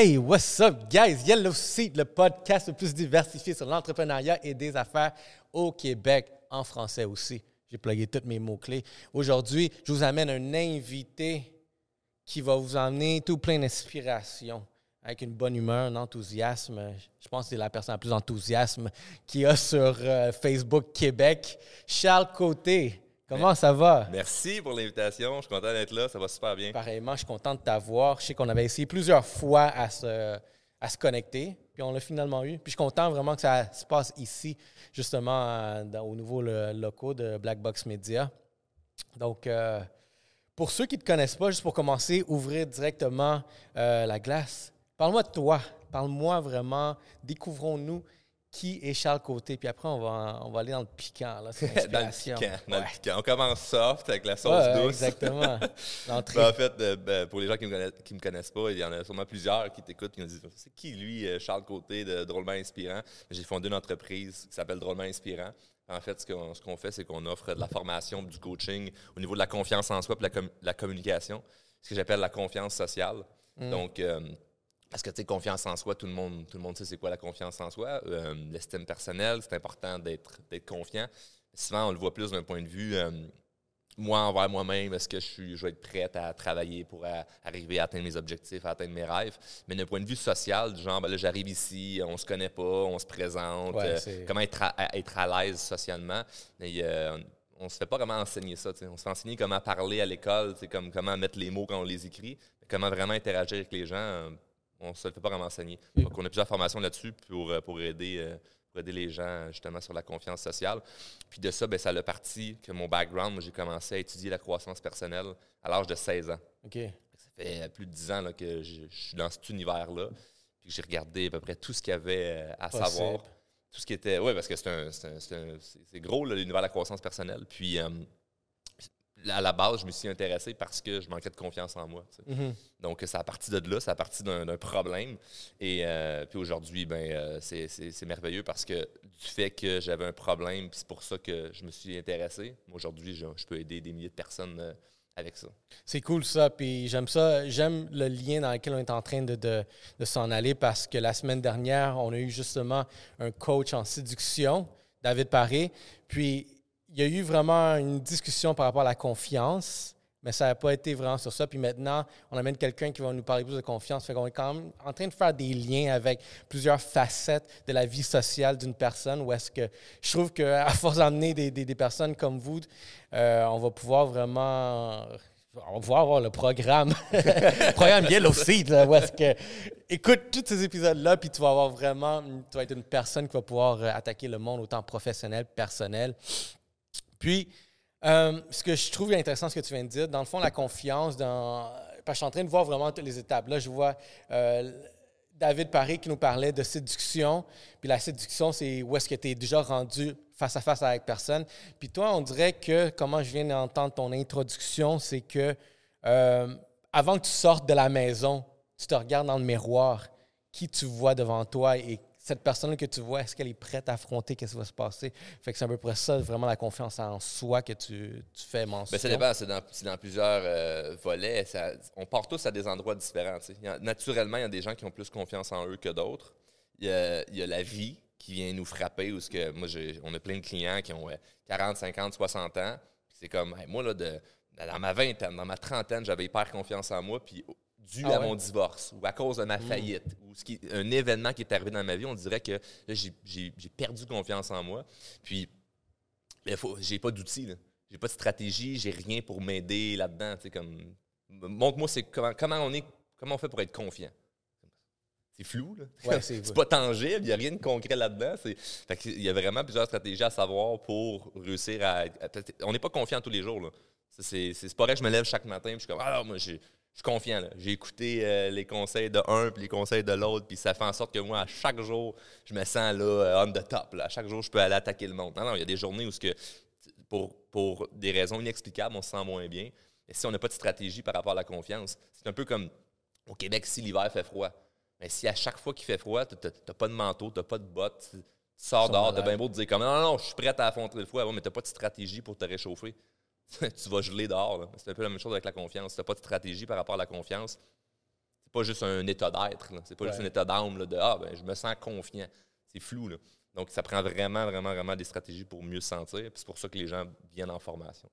Hey, what's up, guys? Yellow Seat, le podcast le plus diversifié sur l'entrepreneuriat et des affaires au Québec, en français aussi. J'ai plugué tous mes mots-clés. Aujourd'hui, je vous amène un invité qui va vous emmener tout plein d'inspiration, avec une bonne humeur, un enthousiasme. Je pense que c'est la personne la plus enthousiasme qu'il y a sur euh, Facebook Québec. Charles Côté. Comment ça va? Merci pour l'invitation. Je suis content d'être là. Ça va super bien. Pareillement, je suis content de t'avoir. Je sais qu'on avait essayé plusieurs fois à se, à se connecter, puis on l'a finalement eu. Puis je suis content vraiment que ça se passe ici, justement, euh, dans- au nouveau le- locaux de Black Box Media. Donc, euh, pour ceux qui ne te connaissent pas, juste pour commencer, ouvrir directement euh, la glace. Parle-moi de toi. Parle-moi vraiment. Découvrons-nous qui est Charles Côté. Puis après, on va, on va aller dans le piquant. Là, dans le piquant. dans le Ouais. piquant. On commence soft avec la sauce Ouais, douce. exactement. Ben, en fait, euh, ben, pour les gens qui ne me, me connaissent pas, il y en a sûrement plusieurs qui t'écoutent et qui me disent C'est qui lui, euh, Charles Côté de Drôlement Inspirant? J'ai fondé une entreprise qui s'appelle Drôlement Inspirant. En fait, ce qu'on ce fait, c'est qu'on offre de la formation, du coaching au niveau de la confiance en soi et la, com- la communication, ce que j'appelle la confiance sociale. Mm. Donc, euh, parce que, tu sais, confiance en soi, tout le monde, tout le monde sait c'est quoi la confiance en soi. Euh, L'estime personnelle, c'est important d'être confiant. Souvent, on le voit plus d'un point de vue, euh, moi envers moi-même, est-ce que je, suis, je vais être prête à travailler pour à- arriver à atteindre mes objectifs, à atteindre mes rêves? Mais d'un point de vue social, du genre, ben là, j'arrive ici, on se connaît pas, on se présente, Ouais, euh, comment être à, à- être à l'aise socialement? Euh, on se fait pas vraiment enseigner ça. On se fait enseigner comment parler à l'école, comme, comment mettre les mots quand on les écrit, comment vraiment interagir avec les gens. On se le fait pas vraiment enseigner. Oui. Donc, on a plusieurs formations là-dessus pour, euh, pour, aider, euh, pour aider les gens justement sur la confiance sociale. Puis de ça, ben, ça a parti que mon background, moi, j'ai commencé à étudier la croissance personnelle à l'âge de 16 ans. OK. Ça fait euh, plus de 10 ans là, que je, je suis dans cet univers-là. Puis que j'ai regardé à peu près tout ce qu'il y avait à Possible. savoir. Tout ce qui était. Oui, parce que c'est gros, l'univers de la croissance personnelle. Puis euh, à la base, je me suis intéressé parce que je manquais de confiance en moi. Mhm. Donc, ça a parti de là, ça a parti d'un problème. Et euh, puis aujourd'hui, ben, euh, c'est- merveilleux parce que du fait que j'avais un problème, c'est pour ça que je me suis intéressé. Aujourd'hui, je, je peux aider des milliers de personnes euh, avec ça. C'est cool ça, puis j'aime ça. J'aime le lien dans lequel on est en train de, de, de s'en aller parce que la semaine dernière, on a eu justement un coach en séduction, David Paré. Puis il y a eu vraiment une discussion par rapport à la confiance, mais ça n'a pas été vraiment sur ça. Puis maintenant, on amène quelqu'un qui va nous parler plus de confiance. Fait qu'on est quand même en train de faire des liens avec plusieurs facettes de la vie sociale d'une personne où est-ce que je trouve qu'à force d'emmener des, des, des personnes comme vous, euh, on va pouvoir vraiment. On va avoir le programme. le programme Yellow Seed, là, où est-ce que. Écoute tous ces épisodes-là, puis tu vas avoir vraiment. Tu vas être une personne qui va pouvoir euh, attaquer le monde autant professionnel, personnel. Puis, euh, ce que je trouve intéressant, ce que tu viens de dire, dans le fond, la confiance, parce que je suis en train de voir vraiment toutes les étapes. Là, je vois euh, David Paré qui nous parlait de séduction. Puis la séduction, c'est où est-ce que tu es déjà rendu face à face avec personne. Puis toi, on dirait que, comment je viens d'entendre ton introduction, c'est que euh, avant que tu sortes de la maison, tu te regardes dans le miroir, qui tu vois devant toi et cette personne que tu vois, est-ce qu'elle est prête à affronter qu'est-ce qui va se passer? Fait que c'est à peu près ça, vraiment la confiance en soi que tu, fais mention. Ben, ça dépend, c'est dans, plusieurs euh, volets. On part tous à des endroits différents. naturellement, il y a des gens qui ont plus confiance en eux que d'autres. Il y a, la vie qui vient nous frapper. Moi, on a plein de clients qui ont euh, 40, 50, 60 ans. C'est comme, moi, là, dans ma vingtaine, dans ma trentaine, j'avais hyper confiance en moi. Puis dû Ah à ouais? mon divorce ou à cause de ma faillite ou ce qui, un événement qui est arrivé dans ma vie, on dirait que j'ai, perdu confiance en moi. Puis j'ai pas d'outils. J'ai pas de stratégie, j'ai rien pour m'aider là-dedans. Comme, montre-moi c'est comment, comment on est, comment on fait pour être confiant. C'est flou, là. Ouais, c'est- pas tangible, il n'y a rien de concret là-dedans. Il y a vraiment plusieurs stratégies à savoir pour réussir à. à- on n'est pas confiant tous les jours. Là. C'est, pas vrai que je me lève chaque matin et je suis comme Ah, moi, j'ai- suis confiant. là. J'ai écouté euh, les conseils de un puis les conseils de l'autre, puis ça fait en sorte que moi, à chaque jour, je me sens là, euh, on the top. là. À chaque jour, je peux aller attaquer le monde. Non, non, il y a des journées où, que, pour, pour des raisons inexplicables, on se sent moins bien. Et si on n'a pas de stratégie par rapport à la confiance, c'est un peu comme au Québec, si l'hiver fait froid. Mais si à chaque fois qu'il fait froid, tu n'as pas de manteau, tu n'as pas de bottes, tu sors dehors, tu malades. bien beau te dire comme non, non, non, je suis prêt à affronter le froid, Ouais, mais tu n'as pas de stratégie pour te réchauffer. tu vas geler dehors. là. C'est un peu la même chose avec la confiance. Si tu n'as pas de stratégie par rapport à la confiance, c'est pas juste un état d'être, c'est pas juste un état d'âme là, de ah ben je me sens confiant. C'est flou là. Donc ça prend vraiment vraiment vraiment des stratégies pour mieux se sentir. Puis c'est pour ça que les gens viennent en formation.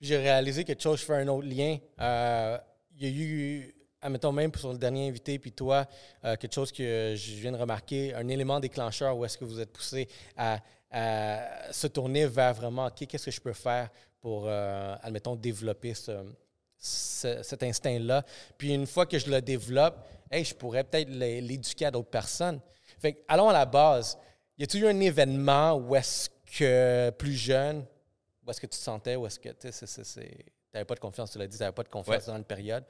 J'ai réalisé quelque chose, je fais un autre lien. Euh, il y a eu, admettons même sur le dernier invité, puis toi, euh, quelque chose que je viens de remarquer, un élément déclencheur où est-ce que vous êtes poussé à, à se tourner vers vraiment, OK, qu'est-ce que je peux faire pour, euh, admettons, développer ce, ce- cet instinct-là. Puis une fois que je le développe, hey, je pourrais peut-être l'é- l'éduquer à d'autres personnes. Fait que, allons à la base. Y a-t-il eu un événement où est-ce que plus jeune, où est-ce que tu te sentais, où est-ce que tu n'avais pas de confiance, tu l'as dit, tu n'avais pas de confiance Ouais. dans une période.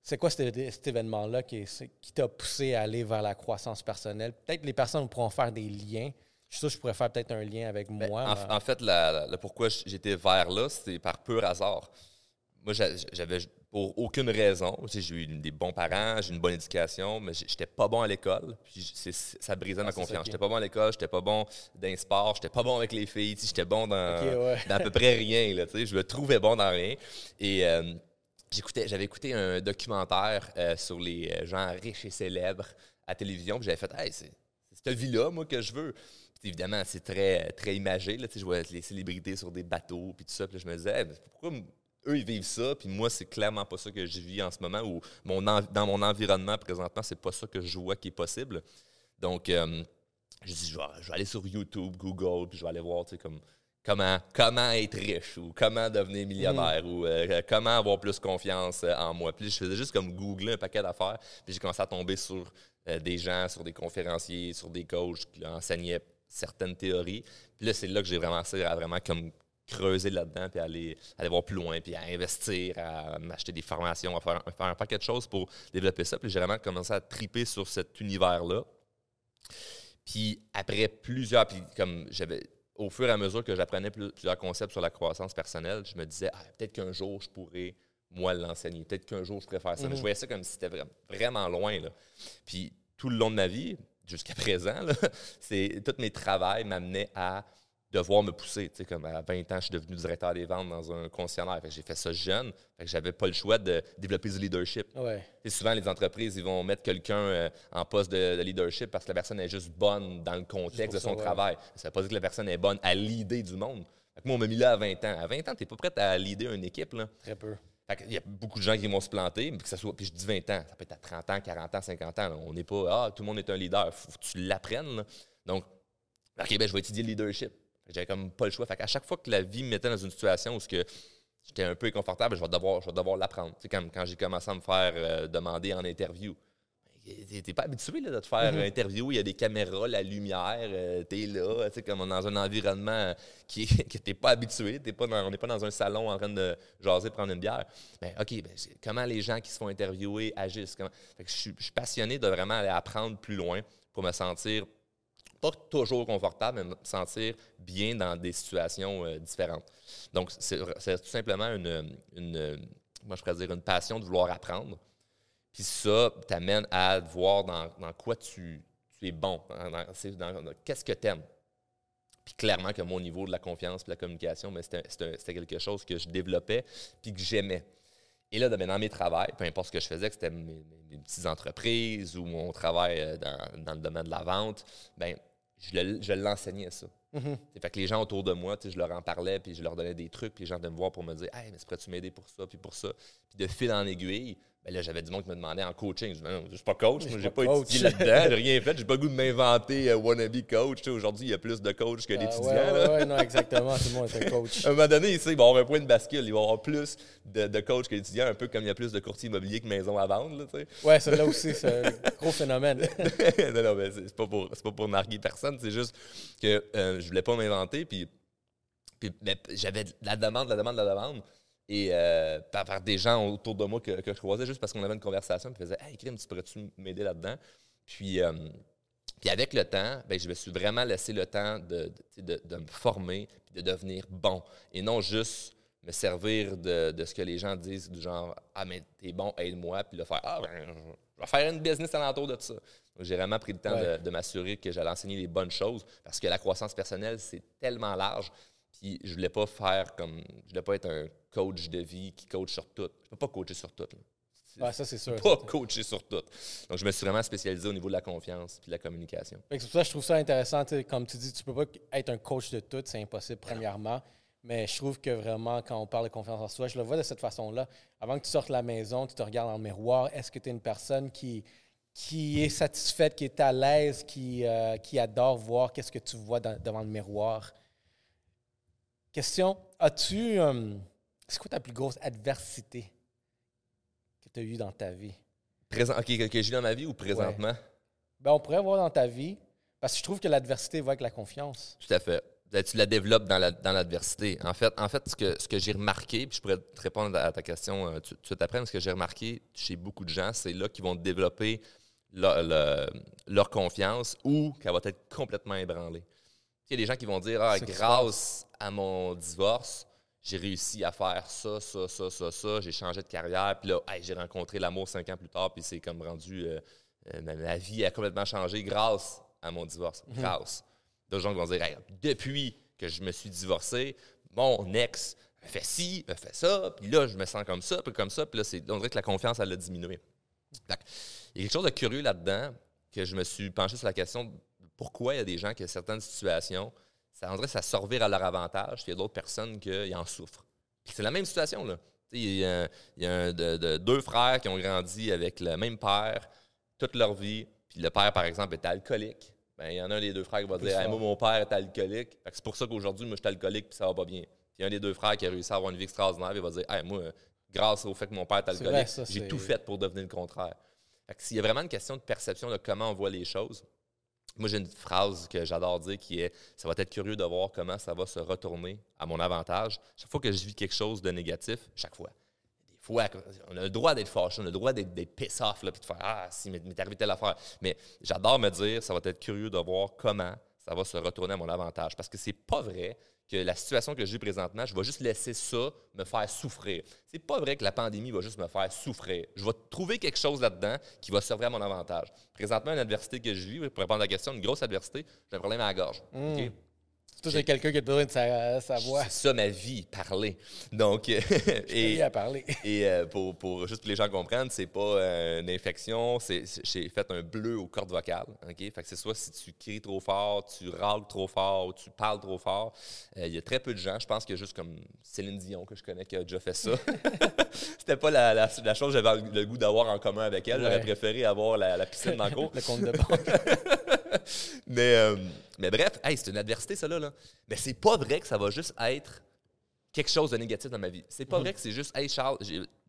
C'est quoi cet, cet événement-là qui, qui t'a poussé à aller vers la croissance personnelle? Peut-être les personnes pourront faire des liens. Je suis sûr que je pourrais faire peut-être un lien avec Ben, moi. en, mais- en fait, la- la- le pourquoi j'étais vers là, c'était par pur hasard. Moi, j'a- j'avais pour aucune raison. J'ai eu des bons parents, j'ai une bonne éducation, mais j'étais pas bon à l'école. Ça brisait Ah, ma confiance. J'étais pas bon à l'école, j'étais pas bon dans les sports, j'étais pas bon avec les filles, j'étais bon dans, Ok, ouais. dans à peu près rien. Là, tu sais. je me trouvais bon dans rien. Et euh, j'écoutais, j'avais écouté un documentaire euh, sur les euh, gens riches et célèbres à télévision. Puis j'avais fait, hey, c'est c'est cette vie-là, moi, que je veux. Évidemment, c'est très, très imagé. Là, je voyais les célébrités sur des bateaux, puis tout ça. Puis là, je me disais, Hey, pourquoi eux, ils vivent ça, puis moi, c'est clairement pas ça que je vis en ce moment, ou mon dans mon environnement présentement, c'est pas ça que je vois qui est possible. Donc, euh, je dis, je vais, je vais aller sur YouTube, Google, puis je vais aller voir, tu sais, comme comment, comment être riche ou comment devenir millionnaire ou euh, comment avoir plus confiance euh, en moi. Puis je faisais juste comme googler un paquet d'affaires, puis j'ai commencé à tomber sur euh, des gens, sur des conférenciers, sur des coachs qui enseignaient certaines théories. Puis là, c'est là que j'ai vraiment à vraiment comme creuser là-dedans, puis aller, aller voir plus loin, puis à investir, à m'acheter des formations, à faire, à faire un paquet de choses pour développer ça. Puis j'ai vraiment commencé à triper sur cet univers-là. Puis après plusieurs, puis comme j'avais, au fur et à mesure que j'apprenais plus- plusieurs concepts sur la croissance personnelle, je me disais, ah, peut-être qu'un jour, je pourrais, moi, l'enseigner. Peut-être qu'un jour, je pourrais faire ça. Mais je voyais ça comme si c'était vra- vraiment loin. Là. Puis tout le long de ma vie, jusqu'à présent, c'est, tous mes travails m'amenaient à devoir me pousser. Tu sais, comme à 20 ans, je suis devenu directeur des ventes dans un concessionnaire. J'ai fait ça jeune. Fait que j'avais pas le choix de développer du leadership. Ouais. Sais, souvent, les entreprises, ils vont mettre quelqu'un euh, en poste de, de leadership parce que la personne est juste bonne dans le contexte de son ça, ouais. travail. Ça ne veut pas dire que la personne est bonne à l'idée du monde. Fait que moi, on m'a mis là à 20 ans. À 20 ans, tu n'es pas prêt à leader une équipe. Là. Très peu. Il y a beaucoup de gens qui vont se planter, mais que ça soit, puis je dis 20 ans, ça peut être à 30 ans, 40 ans, 50 ans. On n'est pas, ah, tout le monde est un leader. Faut que tu l'apprennes. Donc, OK, ben, je vais étudier le leadership. J'avais comme pas le choix. Fait chaque fois que la vie me mettait dans une situation où ce j'étais un peu inconfortable, je vais devoir, devoir l'apprendre. Sais, comme quand j'ai commencé à me faire euh, demander en interview. T'es pas habitué là, de te faire Mhm. interviewer, il y a des caméras, la lumière, euh, t'es là, tu sais, comme dans un environnement qui, que t'es pas habitué, pas dans- on n'est pas dans un salon en train de jaser, prendre une bière. Mais OK, ben, comment les gens qui se font interviewer agissent? Comment... Fait que je, suis, je suis passionné de vraiment aller apprendre plus loin pour me sentir pas toujours confortable, mais me sentir bien dans des situations euh, différentes. Donc, c'est c'est tout simplement une, une, moi je pourrais dire une passion de vouloir apprendre. Puis ça t'amène à voir dans, dans quoi tu, tu es bon, dans- dans- dans- qu'est-ce que tu aimes. Puis clairement que mon niveau de la confiance et de la communication, mais c'était- quelque chose que je développais puis que j'aimais. Et là, ben, dans mes travails, peu importe ce que je faisais, que c'était mes, petites entreprises ou mon travail euh, dans, dans le domaine de la vente, ben, je le- je l'enseignais ça. C'est Fait que les gens autour de moi, je leur en parlais, puis je leur donnais des trucs, puis les gens venaient me voir pour me dire Hey, mais pourrais-tu m'aider pour ça, puis pour ça. Puis de fil en aiguille, ben là, j'avais du monde qui me demandait en coaching. Je dis, Ben non, je suis pas coach, moi, j'ai pas pas, étudié là-dedans, j'ai rien fait, j'ai pas le goût de m'inventer euh, wannabe coach. Aujourd'hui, il y a plus de coachs que Ah, d'étudiants. ouais, ouais, non, exactement. Tout le monde est un coach. À un moment donné, il va avoir un point de bascule. Il va y avoir plus de, de coachs que d'étudiants, un peu comme il y a plus de courtiers immobiliers que maisons à vendre. Sais. Ouais, là aussi, c'est un gros phénomène. non, non, mais c'est pas pour, pas pour narguer personne. C'est juste que euh, je voulais pas m'inventer. Puis, puis mais j'avais de la demande, de la demande, de la demande. Et euh, par, par des gens autour de moi que, que je croisais juste parce qu'on avait une conversation. Puis ils faisaient Hey, Krim, tu pourrais-tu m'aider là-dedans? Puis, euh, puis avec le temps, ben, je me suis vraiment laissé le temps de, de, de- de me former puis de devenir bon. Et non juste me servir de, de ce que les gens disent, du genre Ah, mais t'es bon, aide-moi. Puis le faire Ah, ben, je vais faire une business alentour de ça. J'ai vraiment pris le temps Ouais. de, de m'assurer que j'allais enseigner les bonnes choses parce que la croissance personnelle, c'est tellement large. Puis je voulais pas faire comme. Je voulais pas être un coach de vie qui coach sur tout. Je peux pas coacher sur tout. Ouais, ça, c'est sûr. pas coacher sur tout. Donc, je me suis vraiment spécialisé au niveau de la confiance puis de la communication. C'est pour ça que je trouve ça intéressant. Comme tu dis, tu peux pas être un coach de tout, c'est impossible, premièrement. Mais je trouve que vraiment, quand on parle de confiance en soi, je le vois de cette façon-là. Avant que tu sortes de la maison, tu te regardes dans le miroir. Est-ce que tu es une personne qui, qui est satisfaite, qui est à l'aise, qui, euh, qui adore voir qu'est-ce que tu vois dans- devant le miroir? Question As-tu. euh, c'est quoi ta plus grosse adversité que tu as eue dans ta vie? Présent, OK, que, que j'ai dans ma vie ou présentement? Ben, on pourrait voir dans ta vie, parce que je trouve que l'adversité va avec la confiance. Tout à fait. Ben, Tu la développes dans la- dans l'adversité. en fait, en fait ce que, ce que j'ai remarqué, puis je pourrais te répondre à ta question euh, tout de suite après, mais ce que j'ai remarqué chez beaucoup de gens, c'est là qu'ils vont développer leur, le- leur confiance ou qu'elle va être complètement ébranlée. Il y a des gens qui vont dire Ah, grâce à mon divorce, j'ai réussi à faire ça, ça, ça, ça, ça, j'ai changé de carrière, puis là, hey, j'ai rencontré l'amour cinq ans plus tard, puis c'est comme rendu. euh, euh, ma, vie a complètement changé grâce à mon divorce. Grâce. D'autres gens qui vont dire Hey, depuis que je me suis divorcé, mon ex a fait ci, a fait ça, puis là, je me sens comme ça, puis comme ça, puis là, c'est- on dirait que la confiance, elle a diminué. Il y a quelque chose de curieux là-dedans que je me suis penché sur la question pourquoi il y a des gens qui, ont certaines situations, ça que ça se revire à leur avantage, puis il y a d'autres personnes qui en souffrent. Puis c'est la même situation, là. Il y a, il y a un- de- de- deux frères qui ont grandi avec le même père toute leur vie, puis le père, par exemple, était alcoolique. Ben, il y en a un des deux frères qui va dire Hey. Moi, mon père est alcoolique. C'est pour ça qu'aujourd'hui, moi, je suis alcoolique, puis ça va pas bien. Puis il y a un des deux frères qui a réussi à avoir une vie extraordinaire, il va dire Hey, Moi, grâce au fait que mon père est alcoolique, j'ai tout fait pour devenir le contraire. S'il y a vraiment une question de perception de comment on voit les choses, moi, j'ai une phrase que j'adore dire qui est Ça va être curieux de voir comment ça va se retourner à mon avantage. Chaque fois que je vis quelque chose de négatif, chaque fois. On a le droit d'être fâché, on a le droit d'être d'être piss off, là, puis de faire Ah, si, m'est arrivé telle affaire. Mais j'adore me dire Ça va être curieux de voir comment ça va se retourner à mon avantage. Parce que c'est pas vrai que la situation que j'ai présentement, je vais juste laisser ça me faire souffrir. C'est pas vrai que la pandémie va juste me faire souffrir. Je vais trouver quelque chose là-dedans qui va servir à mon avantage. Présentement, une adversité que je vis, pour répondre à la question, une grosse adversité, j'ai un problème à la gorge. OK? Toi, c'est quelqu'un qui a besoin de sa, sa voix. C'est ça ma vie, parler. Donc, euh, Et à parler. et euh, pour, pour juste que les gens comprennent, c'est pas euh, une infection, c'est j'ai fait un bleu aux cordes vocales. OK? Fait que c'est soit si tu cries trop fort, tu râles trop fort ou tu parles trop fort. Euh, Il y a très peu de gens, je pense qu'il y a juste comme Céline Dion que je connais qui a déjà fait ça. C'était pas la, la, la chose que j'avais le goût d'avoir en commun avec elle. J'aurais préféré avoir la, la piscine dans le cours. Le compte de banque. Mais, euh, mais bref, hey, c'est une adversité, ça, là. là. Mais c'est pas vrai que ça va juste être quelque chose de négatif dans ma vie. C'est pas Mhm. vrai que c'est juste, hey, Charles,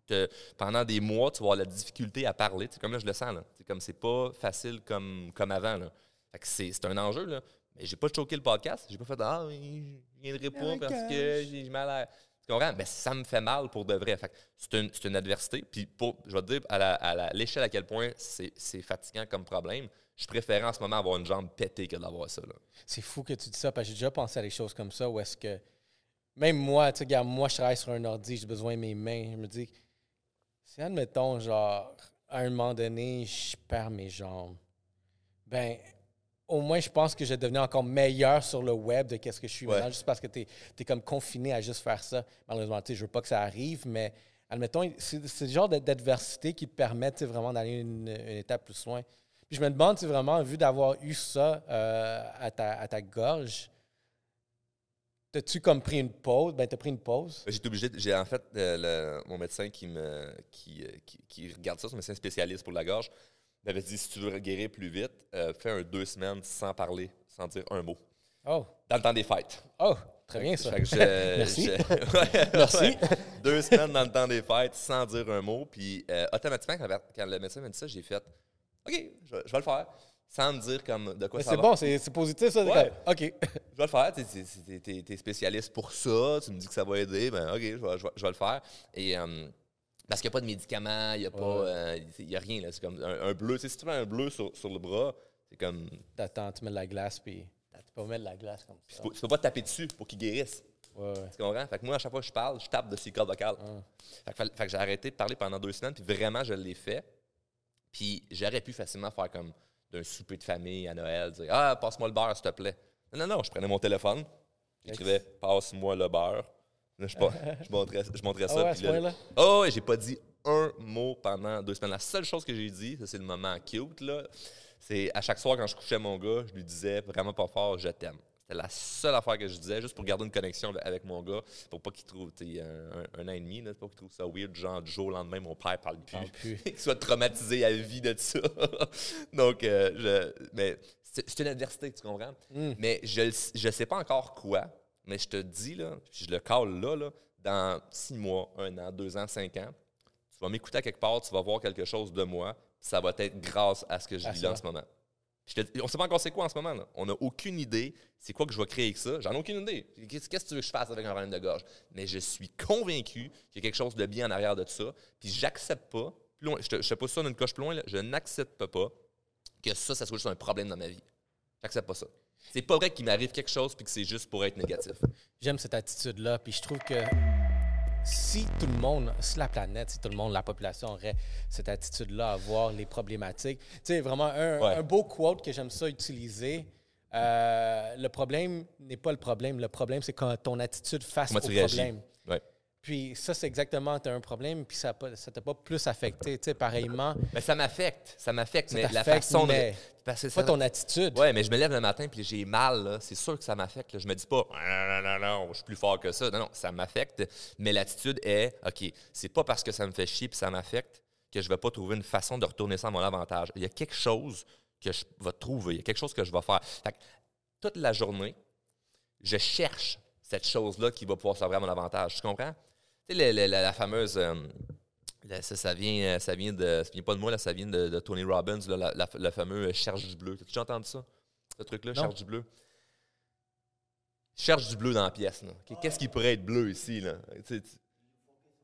te- pendant des mois, tu vas avoir la difficulté à parler. C'est comme là, je le sens, là. C'est comme c'est pas facile comme, comme avant, là. C'est un enjeu, là. Mais j'ai pas choqué le podcast. J'ai pas fait, ah, je viendrai pas my parce que j'ai mal à. Tu comprends? Mais ça me fait mal pour de vrai. C'est une, une adversité. Puis pour, je vais te dire à la- à l'échelle à, quel point c'est fatigant comme problème. Je préférais en ce moment avoir une jambe pétée que d'avoir ça. C'est fou que tu dis ça, parce que j'ai déjà pensé à des choses comme ça, où est-ce que. Même moi, tu sais, moi, je travaille sur un ordi, j'ai besoin de mes mains. Je me dis, si, admettons, genre, à un moment donné, je perds mes jambes, ben, au moins, je pense que je devenir encore meilleur sur le web de qu'est-ce que je suis Ouais. maintenant, juste parce que tu es, comme confiné à juste faire ça. Malheureusement, je veux pas que ça arrive, mais admettons, c'est le genre d'adversité qui te permet vraiment d'aller une, une étape plus loin. Puis je me demande, vraiment, vu d'avoir eu ça euh, à, ta, à ta gorge, t'as-tu comme pris une pause? Ben, t'as pris une pause. J'ai été obligé. J'ai en fait euh, le- mon médecin qui me qui, euh, qui, qui regarde ça, son médecin spécialiste pour la gorge, m'avait dit si tu veux guérir plus vite, euh, fais un deux semaines sans parler, sans dire un mot. Oh, Dans le temps des fêtes. oh, très bien ça. Fait que je- Merci. je- Ouais, Merci. Deux semaines dans le temps des fêtes sans dire un mot. Puis euh, automatiquement, quand, quand le médecin m'a dit ça, j'ai fait OK, je, vais- je vais le faire. Sans me dire comme de quoi Mais ça c'est va. bon, c'est c'est positif ça. c'est Ouais. OK. Je vais le faire. T'es t'es spécialiste pour ça. Tu me dis que ça va aider. Ben, OK, je vais, je vais- je vais le faire. Et, euh, parce qu'il n'y a pas de médicaments, il n'y a, pas, euh, y a rien. C'est comme un, un bleu. Si tu mets un bleu sur, sur le bras, c'est comme. T'attends, tu mets de la glace, puis tu peux mettre de la glace comme ça. Tu peux, tu peux pas te taper dessus pour qu'il guérisse. Ouais, ouais. Tu comprends? Fait que moi, à chaque fois que je parle, je tape de ses cordes vocales. Ah. Fait que, que j'ai arrêté de parler pendant deux semaines, puis vraiment, je l'ai fait. Puis j'aurais pu facilement faire comme d'un souper de famille à Noël, dire Ah, passe-moi le beurre, s'il te plaît. Non, non, non, je prenais mon téléphone, j'écrivais Passe-moi le beurre. Je, je montrais, je montrais Ah ça. ouais, puis ce là-? Oh, ouais, j'ai pas dit un mot pendant deux semaines. La seule chose que j'ai dit, ça c'est le moment cute, là, c'est à chaque soir quand je couchais mon gars, je lui disais vraiment pas fort, je t'aime. C'était la seule affaire que je disais, juste pour garder une connexion avec mon gars, pour pas qu'il trouve, tu un, un, an et demi, là, pour qu'il trouve ça weird, genre du jour au lendemain, mon père parle plus, plus. qu'il soit traumatisé à vie de ça. Donc, euh, je, mais c'est une adversité, tu comprends? Mm. Mais je ne sais pas encore quoi, mais je te dis, là, je le cale là, là, dans six mois, un an, deux ans, cinq ans, tu vas m'écouter à quelque part, tu vas voir quelque chose de moi, ça va être grâce à ce que je À vis là en ce moment. Je te- on ne sait pas encore c'est quoi en ce moment. là. On n'a aucune idée c'est quoi que je vais créer avec ça. J'en ai aucune idée. Qu'est-ce que tu veux que je fasse avec un problème de gorge? Mais je suis convaincu qu'il y a quelque chose de bien en arrière de ça. Puis j'accepte pas, plus loin, je te, je te pousse ça d'une coche plus loin, là, je n'accepte pas que ça, ça soit juste un problème dans ma vie. J'accepte pas ça. C'est pas vrai qu'il m'arrive quelque chose puis que c'est juste pour être négatif. J'aime cette attitude-là, puis je trouve que si tout le monde, si la planète, si tout le monde, la population aurait cette attitude-là à voir les problématiques, tu sais, vraiment un, Ouais. un beau quote que j'aime ça utiliser. euh, le problème n'est pas le problème. Le problème, c'est quand ton attitude face Comment au tu réagis? problème. Puis ça, c'est exactement, tu as un problème, puis ça ne t'a pas plus affecté. Tu sais, pareillement, Mais ça m'affecte. Ça m'affecte. Mais la façon de. mais Parce que pas ton attitude. Ouais, mais je me lève le matin puis j'ai mal, c'est sûr que ça m'affecte. Je me dis pas, non, non, non, non, je suis plus fort que ça. Non, non, ça m'affecte. Mais l'attitude est, OK, c'est pas parce que ça me fait chier puis ça m'affecte que je vais pas trouver une façon de retourner ça à mon avantage. Il y a quelque chose que je vais trouver, il y a quelque chose que je vais faire. Fait que toute la journée, je cherche cette chose-là qui va pouvoir servir à mon avantage. Tu comprends? Tu sais, la, la fameuse. euh, ça, ça vient, euh, ça vient de. Ça vient pas de moi, là, ça vient de, de Tony Robbins, là, la- le fameux euh, Cherche du bleu. T'as déjà entendu ça? Ce truc-là. Cherche du bleu? Cherche du bleu dans la pièce. Qu'est-ce qui pourrait être bleu ici? Là? Tu sais, tu-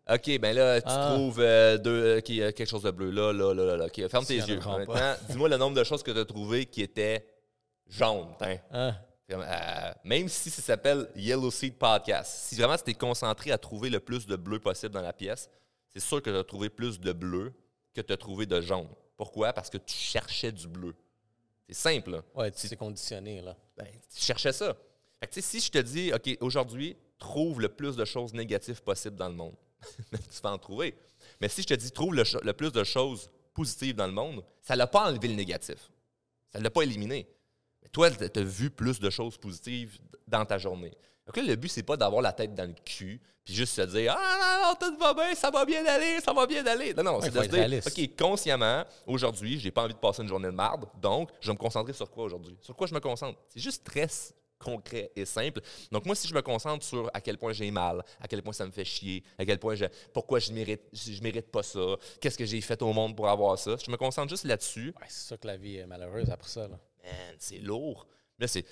OK, ben là, tu Ah. trouves euh, deux, ok, euh, quelque chose de bleu. Là, là, là, là, là. OK, ferme tes yeux. Maintenant, dis-moi le nombre de choses que tu as trouvées qui étaient jaunes. Euh, même si ça s'appelle Yellow Seed Podcast, si vraiment tu t'es concentré à trouver le plus de bleu possible dans la pièce, c'est sûr que tu as trouvé plus de bleu que tu as trouvé de jaune. Pourquoi? Parce que tu cherchais du bleu. C'est simple. là. Ouais, tu t'es conditionné, là. Ben, tu cherchais ça. Fait que, si je te dis, OK, aujourd'hui, trouve le plus de choses négatives possibles dans le monde, tu vas en trouver. Mais si je te dis, trouve le, le plus de choses positives dans le monde, ça ne l'a pas enlevé le négatif. Ça ne l'a pas éliminé. Toi, tu as vu plus de choses positives dans ta journée. Donc là, le but, c'est pas d'avoir la tête dans le cul, puis juste se dire Ah non, non, tout va bien, ça va bien aller, ça va bien aller. Non, non, c'est de se dire réaliste. OK, consciemment, aujourd'hui, j'ai pas envie de passer une journée de marde, donc je vais me concentrer sur quoi aujourd'hui? Sur quoi je me concentre? C'est juste très concret et simple. Donc moi, si je me concentre sur à quel point j'ai mal, à quel point ça me fait chier, à quel point je, pourquoi je mérite, je, mérite pas ça, qu'est-ce que j'ai fait au monde pour avoir ça, je me concentre juste là-dessus. Ouais, c'est sûr que la vie est malheureuse après ça, là. Man, c'est lourd. Là, c'est,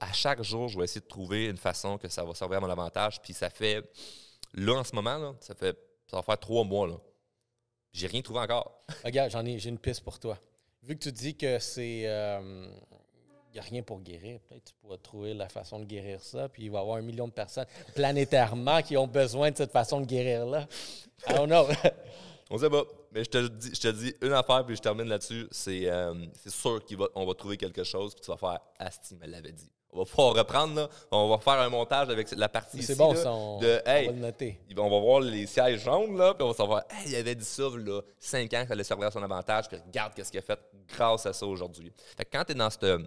à chaque jour, je vais essayer de trouver une façon que ça va servir à mon avantage. Puis ça fait, là, en ce moment, ça fait, ça va faire trois mois, là. J'ai rien trouvé encore. Regarde, j'en ai, j'ai une piste pour toi. Vu que tu dis que c'est. Il n'y a rien pour guérir, peut-être tu pourras trouver la façon de guérir ça, puis il va y avoir un million de personnes planétairement qui ont besoin de cette façon de guérir-là. I don't. On sait pas. Mais je te dis, je te dis une affaire, puis je termine là-dessus. C'est, euh, c'est sûr qu'on va, on va trouver quelque chose, puis tu vas faire Asti me l'avait dit. On va pouvoir reprendre, là. On va faire un montage avec la partie c'est ici, bon, là, ça, on, de on Hey, va le noter. On va voir les sièges jaunes, là, puis on va savoir, hey, il avait dit ça, là, 5 ans, ça allait servir à son avantage, puis regarde qu'est-ce qu'il a fait grâce à ça aujourd'hui. Fait que quand tu es dans ce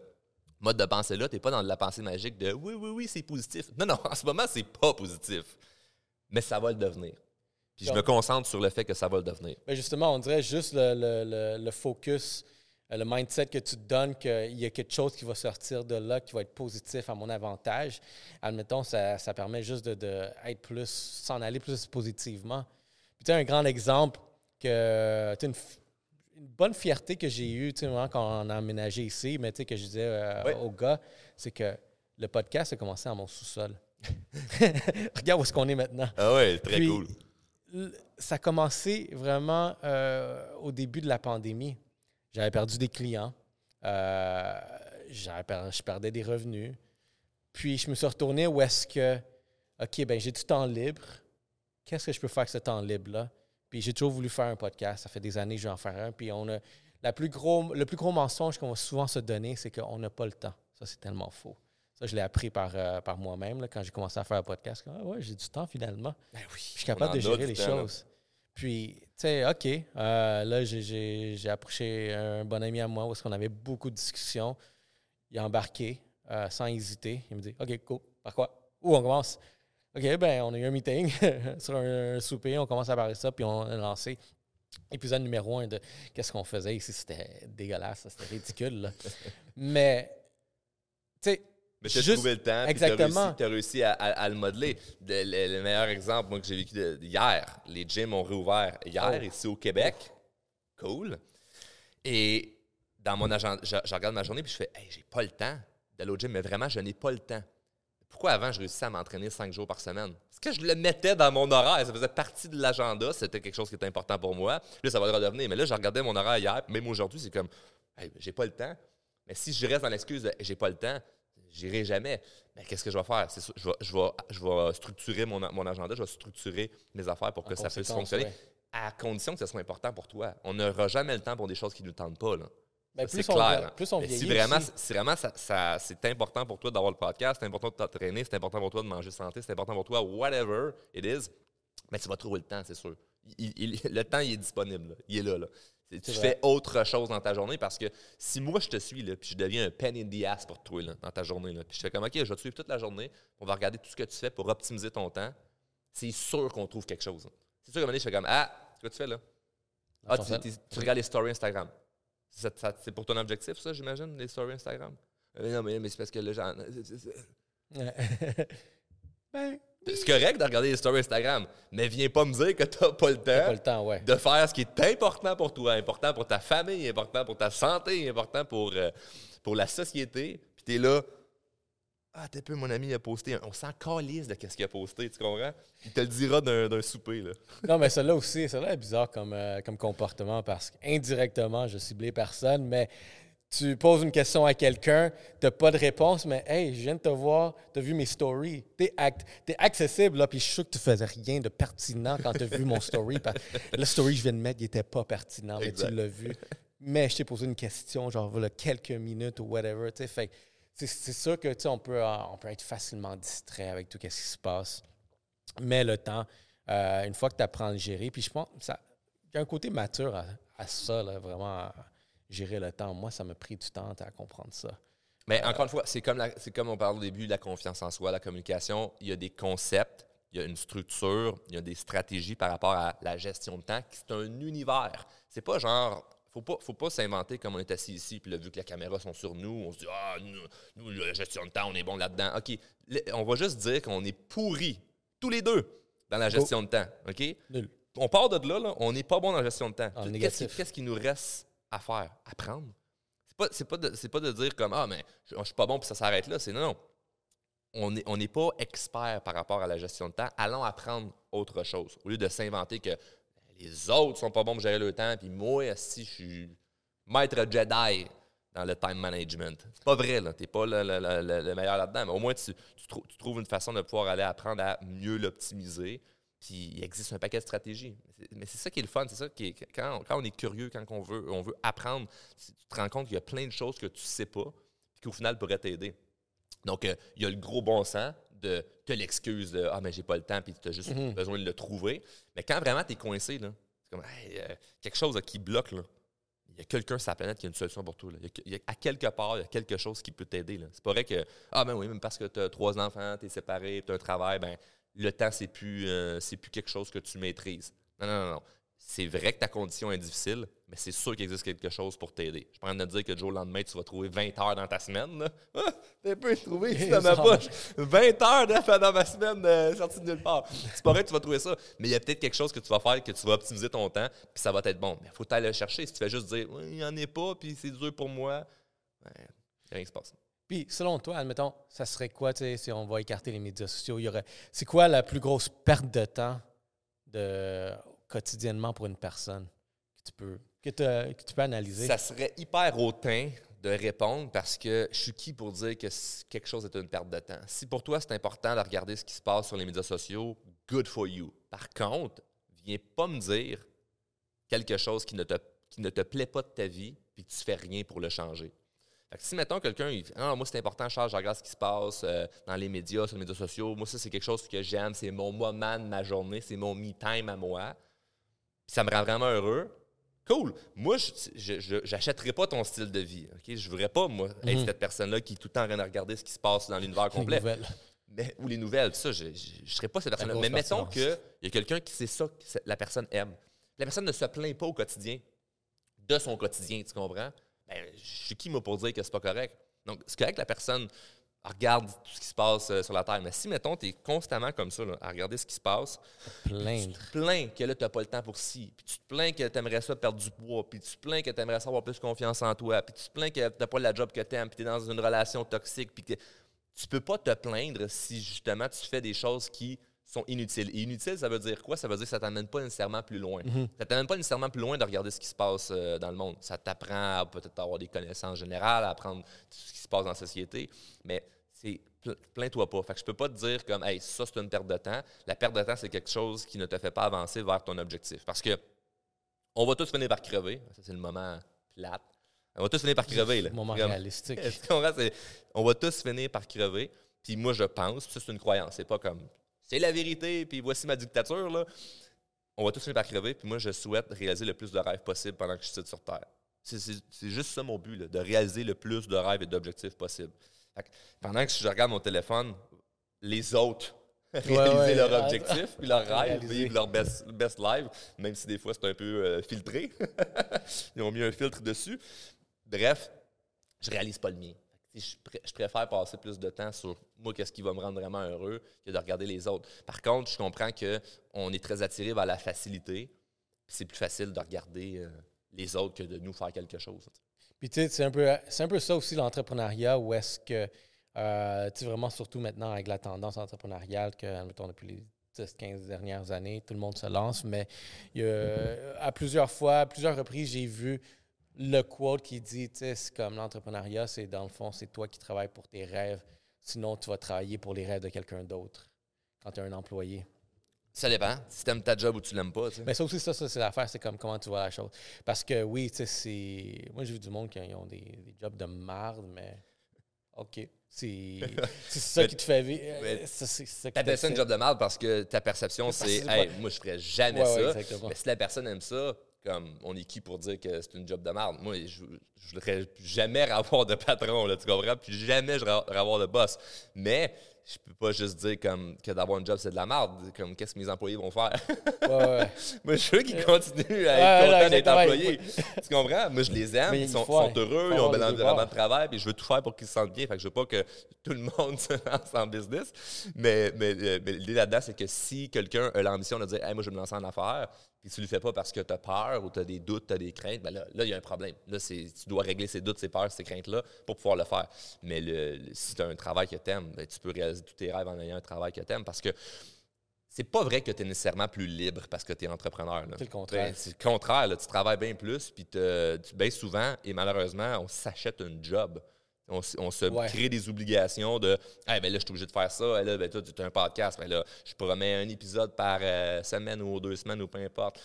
mode de pensée-là, tu n'es pas dans de la pensée magique de oui, oui, oui, c'est positif. Non, non, en ce moment, c'est pas positif. Mais ça va le devenir. Puis je me concentre sur le fait que ça va le devenir. Mais justement, on dirait juste le, le- le- le focus, euh, le mindset que tu te donnes, qu'il y a quelque chose qui va sortir de là, qui va être positif à mon avantage. Admettons, ça, ça permet juste de, de être plus, s'en aller plus positivement. Puis tu sais, un grand exemple que, tu une, une bonne fierté que j'ai eue, tu sais, quand on a emménagé ici, mais tu sais, que je disais euh, Oui. aux gars, c'est que le podcast a commencé à mon sous-sol. Regarde où est-ce qu'on est maintenant. Ah ouais, très Puis, cool. Ça a commencé vraiment euh, au début de la pandémie. J'avais perdu des clients. Euh, per- je perdais des revenus. Puis je me suis retourné où est-ce que, OK, ben j'ai du temps libre. Qu'est-ce que je peux faire avec ce temps libre-là? Puis j'ai toujours voulu faire un podcast. Ça fait des années que je vais en faire un. Puis on a, la plus gros, le plus gros mensonge qu'on va souvent se donner, c'est qu'on n'a pas le temps. Ça, c'est tellement faux. Ça, je l'ai appris par, euh, par moi-même là, quand j'ai commencé à faire un podcast. Ah ouais, j'ai du temps finalement. Ben oui, Je suis capable de gérer les temps, là. choses. Puis, tu sais, OK, euh, là, j'ai- j'ai j'ai approché un bon ami à moi où qu'on avait beaucoup de discussions. Il a embarqué euh, sans hésiter. Il me dit, OK, cool, par quoi? Où on commence? OK, ben, on a eu un meeting sur un, souper, on commence à parler de ça, puis on a lancé épisode numéro un de qu'est-ce qu'on faisait ici? C'était dégueulasse, c'était ridicule. là. Mais, tu sais, Mais tu as Juste- trouvé le temps, exactement. tu as réussi, à, à- à le modeler. Le, le- le meilleur exemple, moi, que j'ai vécu de- hier, les gyms ont réouvert hier Oh. ici au Québec. Cool. Et dans mon agenda, je, je regarde ma journée puis je fais, hey, j'ai pas le temps d'aller au gym, mais vraiment, je n'ai pas le temps. Pourquoi avant, je réussissais à m'entraîner cinq jours par semaine? Parce que je le mettais dans mon horaire. Ça faisait partie de l'agenda. C'était quelque chose qui était important pour moi. Là, ça va le redevenir. Mais là, je regardais mon horaire hier. Même aujourd'hui, c'est comme, hey, j'ai pas le temps. Mais si je reste dans l'excuse de j'ai pas le temps, j'irai jamais. Mais qu'est-ce que je vais faire? Sûr, je, vais, je, vais, je vais structurer mon, mon agenda, je vais structurer mes affaires pour que En ça puisse fonctionner. ouais. À condition que ce soit important pour toi. On n'aura jamais le temps pour des choses qui ne nous tentent pas. Là. ben, c'est on, clair. hein. plus on si vieillit vraiment, aussi. si vraiment ça, ça- c'est important pour toi d'avoir le podcast, c'est important de t'entraîner, c'est important pour toi de manger santé, c'est important pour toi, whatever it is, mais tu vas trouver le temps, c'est sûr. Il- il- le temps, il est disponible. là. Il est là. là. Tu fais autre chose dans ta journée parce que si moi je te suis, là, puis je deviens un pen in the ass pour toi là, dans ta journée, là, puis je fais comme OK, je vais te suivre toute la journée, on va regarder tout ce que tu fais pour optimiser ton temps, c'est sûr qu'on trouve quelque chose. C'est sûr qu'à un moment donné, je fais comme Ah, c'est quoi tu fais là? Ah, tu, tu- tu regardes les stories Instagram. C'est pour ton objectif, ça, j'imagine, les stories Instagram? Euh, non, mais, mais c'est parce que c'est- c'est- ben, C'est correct de regarder les stories Instagram, mais viens pas me dire que t'as pas le pas temps le temps, ouais. de faire ce qui est important pour toi, important pour ta famille, important pour ta santé, important pour, euh, pour la société. Puis t'es là. Ah, t'es peu, mon ami a posté. On s'en calisse de qu'est-ce qu'il a posté, tu comprends? Il te le dira d'un d'un souper, là. Non, mais celle-là aussi, celle-là est bizarre comme, euh, comme comportement parce qu'indirectement, je ciblais personne, mais tu poses une question à quelqu'un, tu n'as pas de réponse, mais hey, je viens de te voir, tu as vu mes stories, tu es, accessible, là, puis je suis sûr que tu faisais rien de pertinent quand tu as vu mon story. le story que je viens de mettre, il n'était pas pertinent, mais tu l'as vu. Mais je t'ai posé une question, genre, voilà, quelques minutes ou whatever, fait c'est sûr que, on peut, euh, on peut être facilement distrait avec tout ce qui se passe. Mais le temps, euh, une fois que tu apprends à le gérer, puis je pense il y a un côté mature à, à ça, là, vraiment, à gérer le temps. Moi, ça m'a pris du temps à comprendre ça. Mais encore une fois, c'est comme, la- comme on parle au début, la confiance en soi, la communication. Il y a des concepts, il y a une structure, il y a des stratégies par rapport à la gestion de temps. C'est un univers. C'est pas genre. Faut pas, faut pas s'inventer comme on est assis ici, puis là, vu que les caméras sont sur nous, on se dit Ah, nous, nous, la gestion de temps, on est bon là-dedans. OK. Le- on va juste dire qu'on est pourris, tous les deux, dans la gestion de temps. OK? Nul. on part de là, là, on n'est pas bon dans la gestion de temps. Qui, qu'est-ce qui nous reste à faire? Apprendre. C'est pas, c'est pas, de, pas de dire comme Ah, mais je, je suis pas bon puis ça s'arrête là. C'est non, non. On n'est on pas expert par rapport à la gestion de temps. Allons apprendre autre chose. Au lieu de s'inventer que les autres sont pas bons pour gérer le temps, puis moi, si je suis maître Jedi dans le time management. C'est pas vrai, là. T'es pas le, le- le- le- le meilleur là-dedans, mais au moins, tu trouves une façon de pouvoir aller apprendre à mieux l'optimiser. Puis il existe un paquet de stratégies. Mais c'est- ça qui est le fun, c'est ça qui est, quand, on, quand on est curieux, quand on veut, on veut apprendre, tu te rends compte qu'il y a plein de choses que tu sais pas, puis qu'au final pourraient t'aider. Donc, euh, il y a le gros bon sens de te l'excuse de Ah, mais j'ai pas le temps, puis tu as juste Mhm. besoin de le trouver. Mais quand vraiment tu es coincé, c'est comme Hey, euh, quelque chose là, qui bloque, là. il y a quelqu'un sur la planète qui a une solution pour toi. là. Il y a que- il y a- à quelque part, il y a quelque chose qui peut t'aider. C'est pas vrai que Ah, ben oui, même parce que tu as trois enfants, tu es séparé, tu as un travail, ben le temps, c'est plus, euh, c'est plus quelque chose que tu maîtrises. Non, non, non, non. C'est vrai que ta condition est difficile, mais c'est sûr qu'il existe quelque chose pour t'aider. Je prends de dire que du jour au lendemain, tu vas trouver 20 heures dans ta semaine. Là. Ah, t'as peu trouvé ici dans ma poche. 20 heures dans ma semaine euh, sortie de nulle part. C'est pas vrai que tu vas trouver ça, mais il y a peut-être quelque chose que tu vas faire, que tu vas optimiser ton temps, puis ça va être bon. Mais il faut aller le chercher. Si tu fais juste dire, Oui, il n'y en est pas, puis c'est dur pour moi, ben, rien qui se passe. Puis, selon toi, admettons, ça serait quoi, tu sais, si on va écarter les médias sociaux, il y aurait. C'est quoi la plus grosse perte de temps quotidiennement pour une personne que tu peux, que tu peux analyser? Ça serait hyper hautain de répondre parce que je suis qui pour dire que quelque chose est une perte de temps? Si pour toi c'est important de regarder ce qui se passe sur les médias sociaux, good for you. Par contre, viens pas me dire quelque chose qui ne te, qui ne te plaît pas de ta vie puis que tu fais rien pour le changer. Fait que si, mettons, quelqu'un, il dit Ah, moi, c'est important, Charles, je regarde ce qui se passe euh, dans les médias, sur les médias sociaux. Moi, ça, c'est quelque chose que j'aime. C'est mon moment de ma journée. C'est mon me time à moi. puis ça me rend vraiment heureux, cool. Moi, je n'achèterais pas ton style de vie. ok? Je ne voudrais pas, moi, être mhm. cette personne-là qui est tout le temps en train de regarder ce qui se passe dans l'univers complet. Mais, ou les nouvelles, ça, je ne serais pas cette personne-là. Mais mettons qu'il y a quelqu'un qui sait ça que la personne aime. La personne ne se plaint pas au quotidien de son quotidien, tu comprends? Ben, je suis qui, moi, pour dire que c'est pas correct? Donc, c'est correct que la personne regarde tout ce qui se passe euh, sur la Terre. Mais si, mettons, tu es constamment comme ça, à regarder ce qui se passe, Plaindre. tu te plains que là, tu n'as pas le temps pour ci, puis tu te plains que tu aimerais ça perdre du poids, puis tu te plains que tu aimerais ça avoir plus confiance en toi, puis tu te plains que tu n'as pas la job que tu aimes, puis tu es dans une relation toxique, puis que tu peux pas te plaindre si, justement, tu fais des choses qui sont inutiles. Et inutile, ça veut dire quoi? Ça veut dire que ça t'amène pas nécessairement plus loin. Mhm. Ça t'amène pas nécessairement plus loin de regarder ce qui se passe euh, dans le monde. Ça t'apprend à peut-être avoir des connaissances générales, à apprendre ce qui se passe dans la société, mais c'est plains-toi pas. Fait que je peux pas te dire comme hey, ça c'est une perte de temps. La perte de temps, c'est quelque chose qui ne te fait pas avancer vers ton objectif. Parce que on va tous finir par crever. Ça, c'est le moment plate. On va tous finir par crever. Là. Moment réalistique. on va tous finir par crever. Puis moi, je pense, ça c'est une croyance. C'est pas comme c'est la vérité, puis voici ma dictature. Là. On va tous finir par crever. Puis moi, je souhaite réaliser le plus de rêves possible pendant que je suis sur Terre. C'est juste ça mon but, de réaliser le plus de rêves et d'objectifs possibles pendant que je regarde mon téléphone, les autres réaliser leur objectif, puis leur rêve, vivre leur best, best live, même si des fois c'est un peu euh, filtré. Ils ont mis un filtre dessus. Bref, je réalise pas le mien. Je, préfère passer plus de temps sur moi, qu'est-ce qui va me rendre vraiment heureux, que de regarder les autres. Par contre, je comprends qu'on est très attiré vers la facilité. C'est plus facile de regarder euh, les autres que de nous faire quelque chose. Puis tu sais, c'est un, peu, un peu ça aussi l'entrepreneuriat, où est-ce que, euh, tu sais, vraiment surtout maintenant avec la tendance entrepreneuriale que, mettons, depuis les 10-15 dernières années, tout le monde se lance, mais à plusieurs fois, à plusieurs reprises, j'ai vu le quote qui dit, tu sais, c'est comme l'entrepreneuriat, c'est dans le fond, c'est toi qui travailles pour tes rêves, sinon tu vas travailler pour les rêves de quelqu'un d'autre quand tu es un employé. Ça dépend. Si tu aimes ta job ou tu l'aimes pas. Mais ça aussi, ça, c'est l'affaire, c'est comme comment tu vois la chose. Parce que oui, tu sais, c'est. Moi, j'ai vu du monde qui ont des, des jobs de marde, mais. OK. C'est ça qui te fait vivre. T'appelles ça un job de marde parce que ta perception, c'est hey, moi, je ferais jamais ça. mais si la personne aime ça, on est qui pour dire que c'est une job de marde? Moi, je, je voudrais jamais avoir de patron, là, tu comprends? Puis jamais je voudrais avoir de boss. Mais je peux pas juste dire comme que d'avoir un job c'est de la merde comme qu'est-ce que mes employés vont faire? Ouais, moi je veux qu'ils continuent à être contents d'être employés. Tu comprends? Moi je les aime ils sont, heureux ils ont un bel environnement de travail puis je veux tout faire pour qu'ils se sentent bien. Fait que je veux pas que tout le monde se lance en business. Mais, mais, euh, mais l'idée là-dedans c'est que si quelqu'un a l'ambition de dire hey, moi je vais me lancer en affaires puis tu le fais pas parce que tu as peur ou tu as des doutes, tu as des craintes, ben là, il y a un problème. Là, tu dois régler ces doutes, ces peurs, ces craintes-là pour pouvoir le faire. Mais le, si tu as un travail que tu aimes, ben, tu peux réaliser tous tes rêves en ayant un travail que tu aimes parce que c'est pas vrai que tu es nécessairement plus libre parce que tu es entrepreneur. C'est le contraire. C'est le contraire. tu travailles bien plus, puis tu bien souvent, et malheureusement, on s'achète un job. On, se crée des obligations de ben là, je suis obligé de faire ça. Là, ben, toi, tu as un podcast. Ben là, je promets un épisode par euh, semaine ou deux semaines ou peu importe.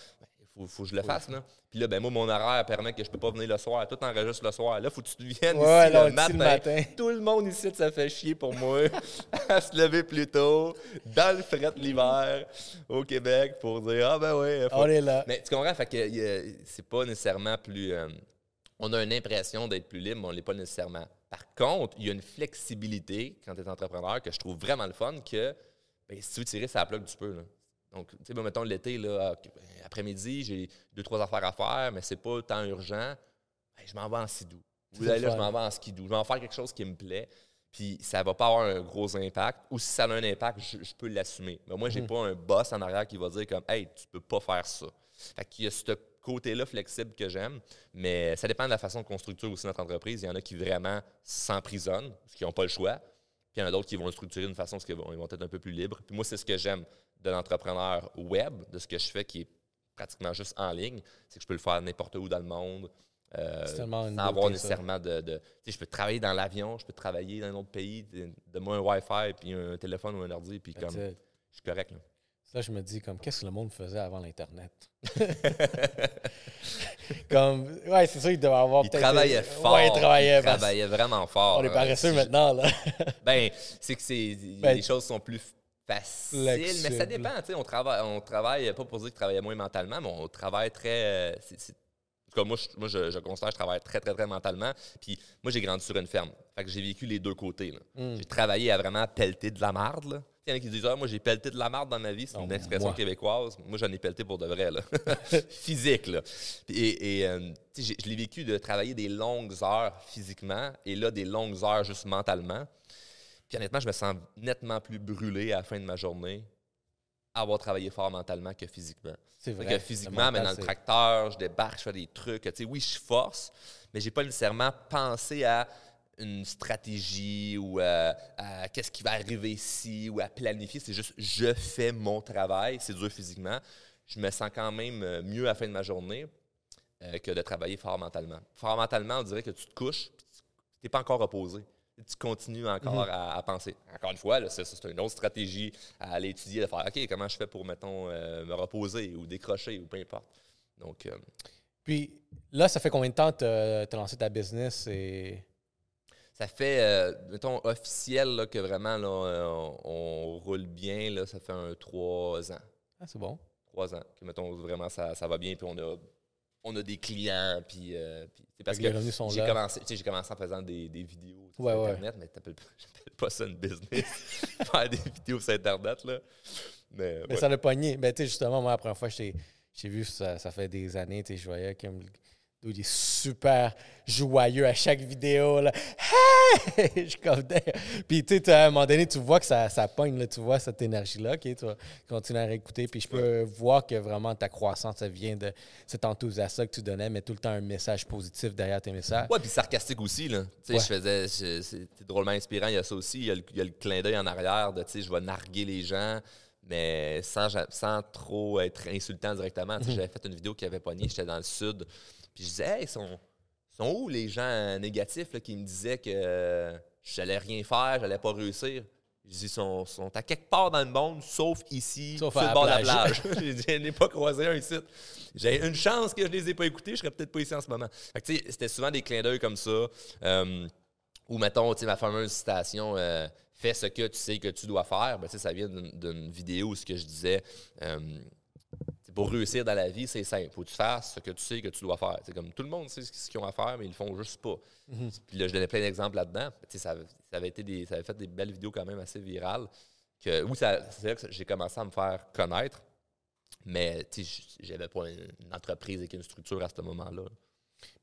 Faut, que je le fasse. Là. Puis là, ben moi, mon horaire permet que je ne peux pas venir le soir. Tout enregistre le soir. Là, faut que tu viennes ici le, matin. matin. Tout le monde ici, ça fait chier pour moi à se lever plus tôt, dans le fret l'hiver, au Québec, pour dire Ah ben oui. On est là. Mais tu comprends? Fait que c'est pas nécessairement plus. Euh, on a une impression d'être plus libre, mais on ne l'est pas nécessairement. Par contre, il y a une flexibilité quand tu es entrepreneur que je trouve vraiment le fun que ben, si tu veux tirer ça plug, tu peux. Là. Donc, tu sais, ben, mettons l'été, là, ben, après-midi, j'ai deux, trois affaires à faire, mais c'est pas tant urgent. Ben, je m'en vais en skidou. Ou là, je m'en vais en skidou. Je vais en faire quelque chose qui me plaît. Puis ça va pas avoir un gros impact. Ou si ça a un impact, je, peux l'assumer. Mais moi, j'ai n'ai mm. pas un boss en arrière qui va dire comme Hey, tu peux pas faire ça. Fait qu'il y a ce côté-là flexible que j'aime, mais ça dépend de la façon qu'on structure aussi notre entreprise. Il y en a qui vraiment s'emprisonnent, parce qu'ils n'ont pas le choix. Puis il y en a d'autres qui vont le structurer d'une façon parce qu'ils vont, être un peu plus libres. Puis moi, c'est ce que j'aime de l'entrepreneur web, de ce que je fais qui est pratiquement juste en ligne, c'est que je peux le faire n'importe où dans le monde. Euh, sans avoir nécessairement de. tu sais, je peux travailler dans l'avion, je peux travailler dans un autre pays, de, moi un Wi-Fi, puis un téléphone ou un ordi, puis comme. Je suis correct. Là. Là, je me dis, comme, qu'est-ce que le monde faisait avant l'Internet? comme, ouais, c'est ça, il devait avoir. Il travaillait fort. Ouais, il travaillait, il travaillait vraiment fort. On est paresseux maintenant, là. ben, c'est que c'est, ben, les choses sont plus facile, mais ça dépend. On travaille, on travaille, pas pour dire que travaille moins mentalement, mais on travaille très. Comme moi, je, moi je, considère que je travaille très, très, très mentalement. Puis moi, j'ai grandi sur une ferme. Fait que j'ai vécu les deux côtés. Hmm. J'ai travaillé à vraiment pelleter de la marde. Il y en a qui disent ah, moi, j'ai pelleté de la marde dans ma vie. C'est une expression québécoise. Moi, j'en ai pelleté pour de vrai. Là. Physique. Là. Et, euh, je l'ai vécu de travailler des longues heures physiquement et là, des longues heures juste mentalement. Puis honnêtement, je me sens nettement plus brûlé à la fin de ma journée avoir travaillé fort mentalement que physiquement. C'est vrai. Que physiquement, mais dans le tracteur, je débarque, je fais des trucs. Tu sais, oui, je force, mais j'ai pas nécessairement pensé à une stratégie ou à, qu'est-ce qui va arriver ici ou à planifier. C'est juste, je fais mon travail. C'est dur physiquement. Je me sens quand même euh, mieux à la fin de ma journée euh, que de travailler fort mentalement. Fort mentalement, on dirait que tu te couches, tu n'es pas encore reposé tu continues encore mhm. à, penser. Encore une fois, c'est une autre stratégie à aller étudier, de faire OK, comment je fais pour, mettons, euh, me reposer ou décrocher ou peu importe. Donc. Euh, Puis là, ça fait combien de temps que tu as lancé ta business et. Ça fait, euh, mettons, officiel que vraiment là, on, roule bien, là, ça fait un trois ans. Ah, c'est bon. Trois ans. Que, mettons, vraiment, ça, ça va bien, puis on a on a des clients, puis, euh, c'est parce que j'ai commencé, j'ai commencé en faisant des, des vidéos sur Internet, mais t'appelles pas ça une business, faire des vidéos sur Internet, là. Mais, ça l'a pogné. Ben, tu sais, justement, moi, la première fois, j'ai vu, ça, ça fait des années, tu sais, je voyais comme il est super joyeux à chaque vidéo. Là. Hey! je comme Puis, tu sais, à un moment donné, tu vois que ça, ça pogne, là, tu vois cette énergie-là. OK, tu vas continuer à réécouter. Puis, je peux voir que vraiment ta croissance, ça vient de cet enthousiasme que tu donnais, mais tout le temps un message positif derrière tes messages. Ouais, puis sarcastique aussi. Là. Tu sais, je faisais. C'était drôlement inspirant. Il y a ça aussi. Il y a le, il y a le clin d'œil en arrière de, tu sais, je vais narguer les gens mais sans, sans trop être insultant directement. Mhm. J'avais fait une vidéo qui avait pogné, j'étais dans le sud, puis je disais, hey, sont, sont où les gens négatifs qui me disaient que je j'allais rien faire, j'allais pas réussir? Je dis, ils sont, sont, à quelque part dans le monde, sauf ici, sauf sur le bord de la plage. Je n'ai pas croisé un ici. J'ai une chance que je les ai pas écoutés, je serais peut-être pas ici en ce moment. C'était souvent des clins d'œil comme ça. Euh, ou mettons, ma fameuse citation euh, Fais ce que tu sais que tu dois faire. Ben, ça vient d'une vidéo où ce que je disais. Euh, pour réussir dans la vie, c'est simple. Faut que tu fasses ce que tu sais que tu dois faire. C'est comme tout le monde sait ce qu'ils ont à faire, mais ils le font juste pas. Mhm. Puis là, je donnais plein d'exemples là-dedans. Ça, ça, avait été des, ça avait fait des belles vidéos quand même assez virales. Que, où c'est là que j'ai commencé à me faire connaître. Mais j'avais pas une, entreprise avec une structure à ce moment-là.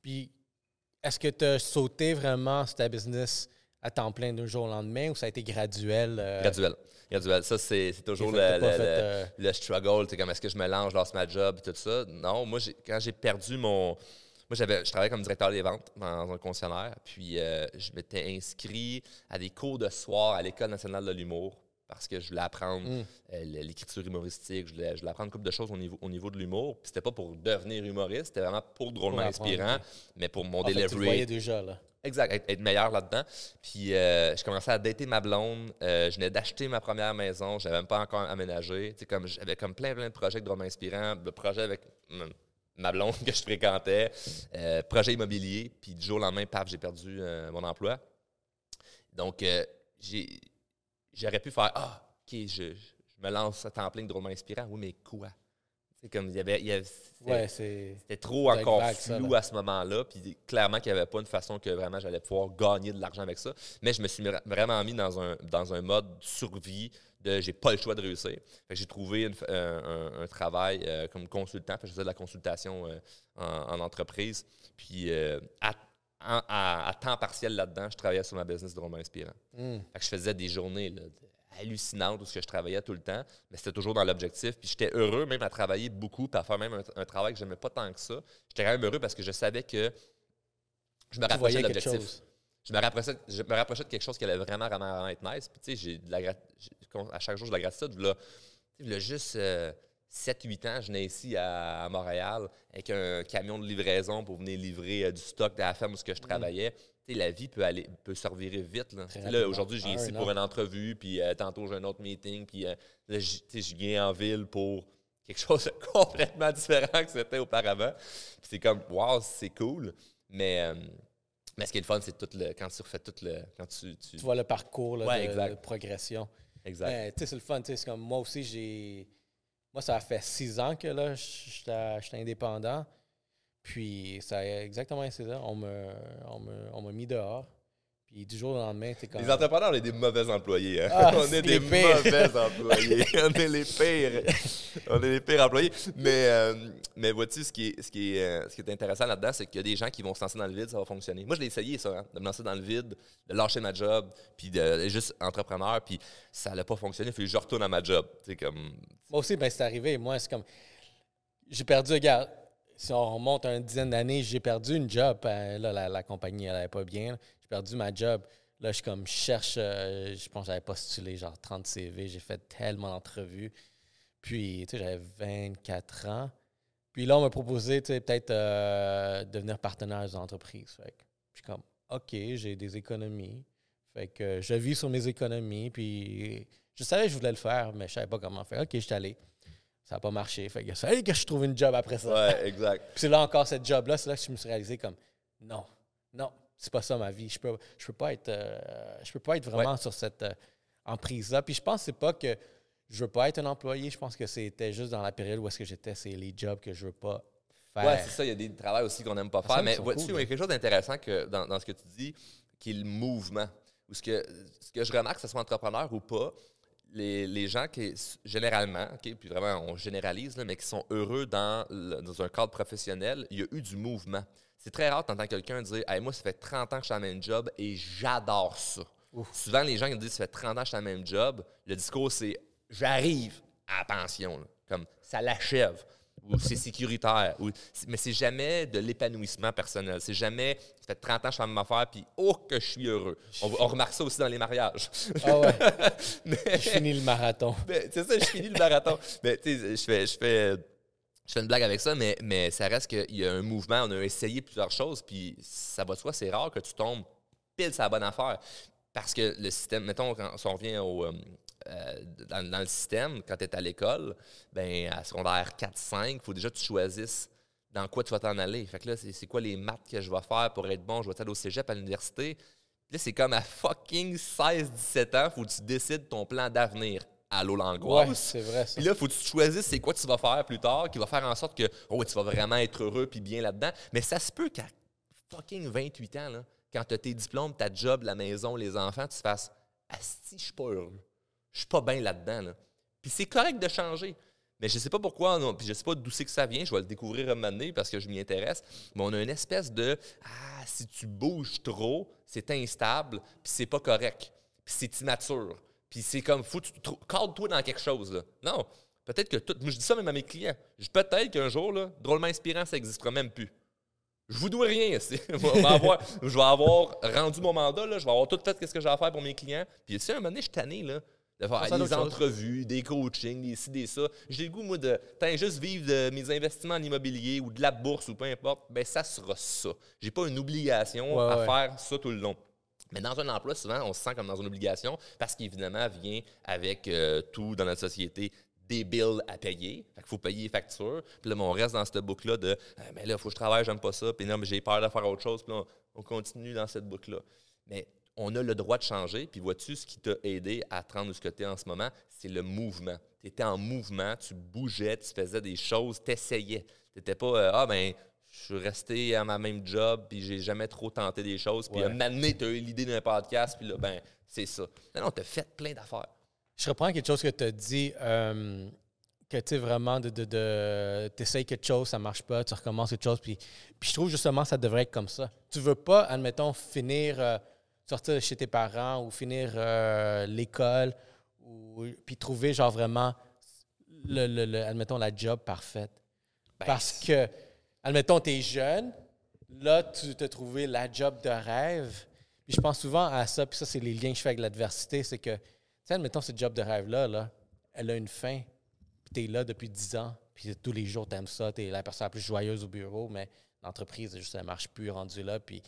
Puis, est-ce que tu as sauté vraiment sur ta business à temps plein d'un jour au lendemain ou ça a été graduel? Euh? Graduel. Graduel. Ça, c'est toujours le, euh, le, struggle. Comme est-ce que je me lance, je lance ma job et tout ça? Non, moi, quand j'ai perdu mon. Moi, j'avais, je travaillais comme directeur des ventes dans un concessionnaire. Puis, euh, je m'étais inscrit à des cours de soir à l'École nationale de l'humour parce que je voulais apprendre mm. l'écriture humoristique, je voulais, je voulais, apprendre une couple de choses au niveau, au niveau de l'humour. Puis c'était pas pour devenir humoriste, c'était vraiment pour drôlement inspirant, mais pour mon en delivery. tu voyais déjà, là. Exact, être, meilleur là-dedans. Puis euh, je commençais à dater ma blonde. Euh, je venais d'acheter ma première maison. Je n'avais même pas encore aménagé. comme, j'avais comme plein, plein de projets de drôme inspirants. De projets avec ma blonde que je fréquentais. Euh, projet immobilier. Puis du jour au lendemain, paf, j'ai perdu mon emploi. Donc, j'aurais pu faire Ah, OK, je, me lance à temps plein de drôme inspirant. Oui, mais quoi? C'est comme il y avait, c'était trop encore flou à ce moment-là, puis clairement qu'il n'y avait pas une façon que vraiment j'allais pouvoir gagner de l'argent avec ça. Mais je me suis vraiment mis dans un, dans un mode survie de j'ai pas le choix de réussir. J'ai trouvé un, travail euh, comme consultant, je faisais de la consultation euh, en, entreprise, puis euh, à, temps partiel là-dedans, je travaillais sur ma business de roman inspirant. Hmm. je faisais des journées là, hallucinante où je travaillais tout le temps, mais c'était toujours dans l'objectif. Puis j'étais heureux même à travailler beaucoup, puis à faire même un, travail que je n'aimais pas tant que ça. J'étais quand même heureux parce que je savais que je me rapprochais de l'objectif. Je me, rapprochais, je me rapprochais de quelque chose qui allait vraiment, vraiment, être nice. Puis tu sais, j'ai à chaque jour, j'ai de la gratitude. Là, là juste 7-8 euh, ans, je venais ici à, Montréal avec un camion de livraison pour venir livrer euh, du stock de la ferme où je mm. La vie peut aller peut se revirer vite. Là. aujourd'hui, j'ai ici pour une entrevue, puis euh, tantôt, j'ai un autre meeting, puis euh, je viens en ville pour quelque chose de complètement différent que c'était auparavant. c'est comme, wow, c'est cool. Mais, euh, mais ce qui est le fun, c'est tout le, quand tu refais tout le. Quand tu, tu... vois le parcours de, progression. Exact. Tu sais, c'est le fun. C'est comme moi aussi, j'ai. Moi, ça fait six ans que là, j'étais indépendant. Puis, ça a exactement six ans. On me, on me, on m'a mis dehors. Puis, du jour au lendemain, t'es comme. Les entrepreneurs, on est des mauvais employés. hein. Ah, on est des mauvais employés. on est les pires. On est les pires employés. Mais, euh, mais vois-tu, ce qui est, ce qui est, euh, ce qui est intéressant là-dedans, c'est qu'il y a des gens qui vont se lancer dans le vide, ça va fonctionner. Moi, je l'ai essayé, ça, hein, de me lancer dans le vide, de lâcher ma job, puis de- d'être juste entrepreneur, puis ça n'a pas fonctionné. Il faut que je retourne à ma job. Comme. Moi aussi, ben, c'est arrivé. Moi, c'est comme. J'ai perdu, regarde, si on remonte à une dizaine d'années, j'ai perdu une job. Euh, Là, la, compagnie, n'allait pas bien. J'ai perdu ma job. Là, je suis comme, cherche, euh, je pense que j'avais postulé genre 30 CV. J'ai fait tellement d'entrevues. Puis, tu sais, j'avais 24 ans. Puis là, on m'a proposé, tu sais, peut-être euh, devenir partenaire des entreprises. Fait que je suis comme, OK, j'ai des économies. Fait que je vis sur mes économies. Puis, je savais que je voulais le faire, mais je savais pas comment faire. OK, je suis allé. Ça n'a pas marché. Fait que ça fallait que je trouve une job après ça. Ouais, exact. Puis c'est là encore cette job-là, c'est là que je me suis réalisé comme non, non, c'est pas ça ma vie. Je peux, je peux pas être, euh, je peux pas être vraiment sur cette euh, emprise-là. Puis je pense que c'est pas que je veux pas être un employé. Je pense que c'était juste dans la période où est-ce que j'étais, c'est les jobs que je veux pas faire. Ouais, c'est ça. Il y a des travails aussi qu'on n'aime pas faire. ça, Mais vois-tu, cool, il y a quelque chose d'intéressant que dans, dans ce que tu dis, qui est le mouvement. Ou ce que, ce que je remarque, que ce soit entrepreneur ou pas, les, les gens qui, généralement, puis vraiment, on généralise, là, mais qui sont heureux dans, le- dans un cadre professionnel, il y a eu du mouvement. C'est très rare d'entendre quelqu'un dire hey, Moi, ça fait 30 ans que je suis à la même job et j'adore ça. Souvent, les gens qui disent Ça fait 30 ans que je suis à la même job, le discours, c'est J'arrive à la pension. là. Comme ça l'achève. Ou c'est sécuritaire. Ou, mais c'est jamais de l'épanouissement personnel. C'est jamais Ça fait 30 ans que je fais la même affaire, puis oh, que je suis heureux. On, on remarque ça aussi dans les mariages. Ah ouais, Mais- je finis le marathon. ben, c'est ça, je finis le marathon. Mais tu sais, je fais, je fais, je fais une blague avec ça, mais, mais ça reste qu'il y a un mouvement. On a essayé plusieurs choses, puis ça va de soi, c'est rare que tu tombes pile sur la bonne affaire. Parce que le système, mettons, quand si on revient au, euh, dans, dans le système, quand tu es à l'école, ben, à secondaire 4-5, il faut déjà que tu choisisses dans quoi tu vas t'en aller. Fait que là, c'est quoi les maths que je vais faire pour être bon? Je vais aller au cégep, à l'université? Là, c'est comme à fucking 16-17 ans, faut que tu décides ton plan d'avenir. Allô, l'angoisse. Ouais, c'est vrai ça. Puis là, faut que tu choisisses c'est quoi tu vas faire plus tard qui va faire en sorte que oh, tu vas vraiment être heureux puis bien là-dedans. Mais ça se peut qu'à fucking 28 ans, là, quand tu as tes diplômes, ta job, la maison, les enfants, tu te fasses Asti, je suis pas heureux. Je suis pas bien là-dedans. Là. Puis c'est correct de changer. Mais je sais pas pourquoi, puis je sais pas d'où c'est que ça vient, je vais le découvrir un moment donné parce que je m'y intéresse. Mais on a une espèce de Ah, si tu bouges trop, c'est instable, puis c'est pas correct. Puis c'est immature. Puis c'est comme, que tu cadre-toi dans quelque chose. Non. Peut-être que tout. Moi, je dis ça même à mes clients. Peut-être qu'un jour, là, drôlement inspirant, ça n'existera même plus. Je vous dois rien. Je vais avoir, rendu mon mandat, là, je vais avoir tout fait ce que j'ai à faire pour mes clients. Puis si à un moment donné, je suis tanné, là, de faire des entrevues, des coachings, des ci, des ça. J'ai le goût, moi, de tant juste vivre de mes investissements en immobilier ou de la bourse ou peu importe, ben ça sera ça. J'ai pas une obligation Ouais, à ouais. faire ça tout le long. Mais dans un emploi, souvent, on se sent comme dans une obligation parce qu'évidemment, vient avec euh, tout dans notre société des bills à payer. Fait qu'il faut payer les factures. Puis là, ben, on reste dans cette boucle-là de Ah, mais là, il faut que je travaille, j'aime pas ça. Puis non, mais j'ai peur de faire autre chose. Puis là, on, on continue dans cette boucle-là. Mais on a le droit de changer. Puis vois-tu, ce qui t'a aidé à te rendre où ce que tu es en ce moment, c'est le mouvement. Tu étais en mouvement, tu bougeais, tu faisais des choses, tu essayais. Tu n'étais pas euh, Ah, ben, je suis resté à ma même job, puis j'ai jamais trop tenté des choses. Puis Ouais. un moment donné, tu as eu l'idée d'un podcast, puis là, ben, c'est ça. Non, non, tu as fait plein d'affaires. Je reprends quelque chose que tu as dit, euh, que tu sais vraiment, de, de, de essayes quelque chose, ça marche pas, tu recommences quelque chose, puis, puis je trouve justement que ça devrait être comme ça. Tu veux pas, admettons, finir, euh, sortir de chez tes parents ou finir euh, l'école, ou, puis trouver genre vraiment, le, le- le- admettons, la job parfaite. Ben, Parce que, admettons, tu es jeune, là, tu t'as trouvé la job de rêve. Puis je pense souvent à ça, puis ça, c'est les liens que je fais avec l'adversité, c'est que, tu sais, admettons, cette job de rêve-là, là, elle a une fin, puis tu es là depuis 10 ans, puis tous les jours, tu aimes ça, tu es la personne la plus joyeuse au bureau, mais l'entreprise, juste, elle marche plus, rendue là, puis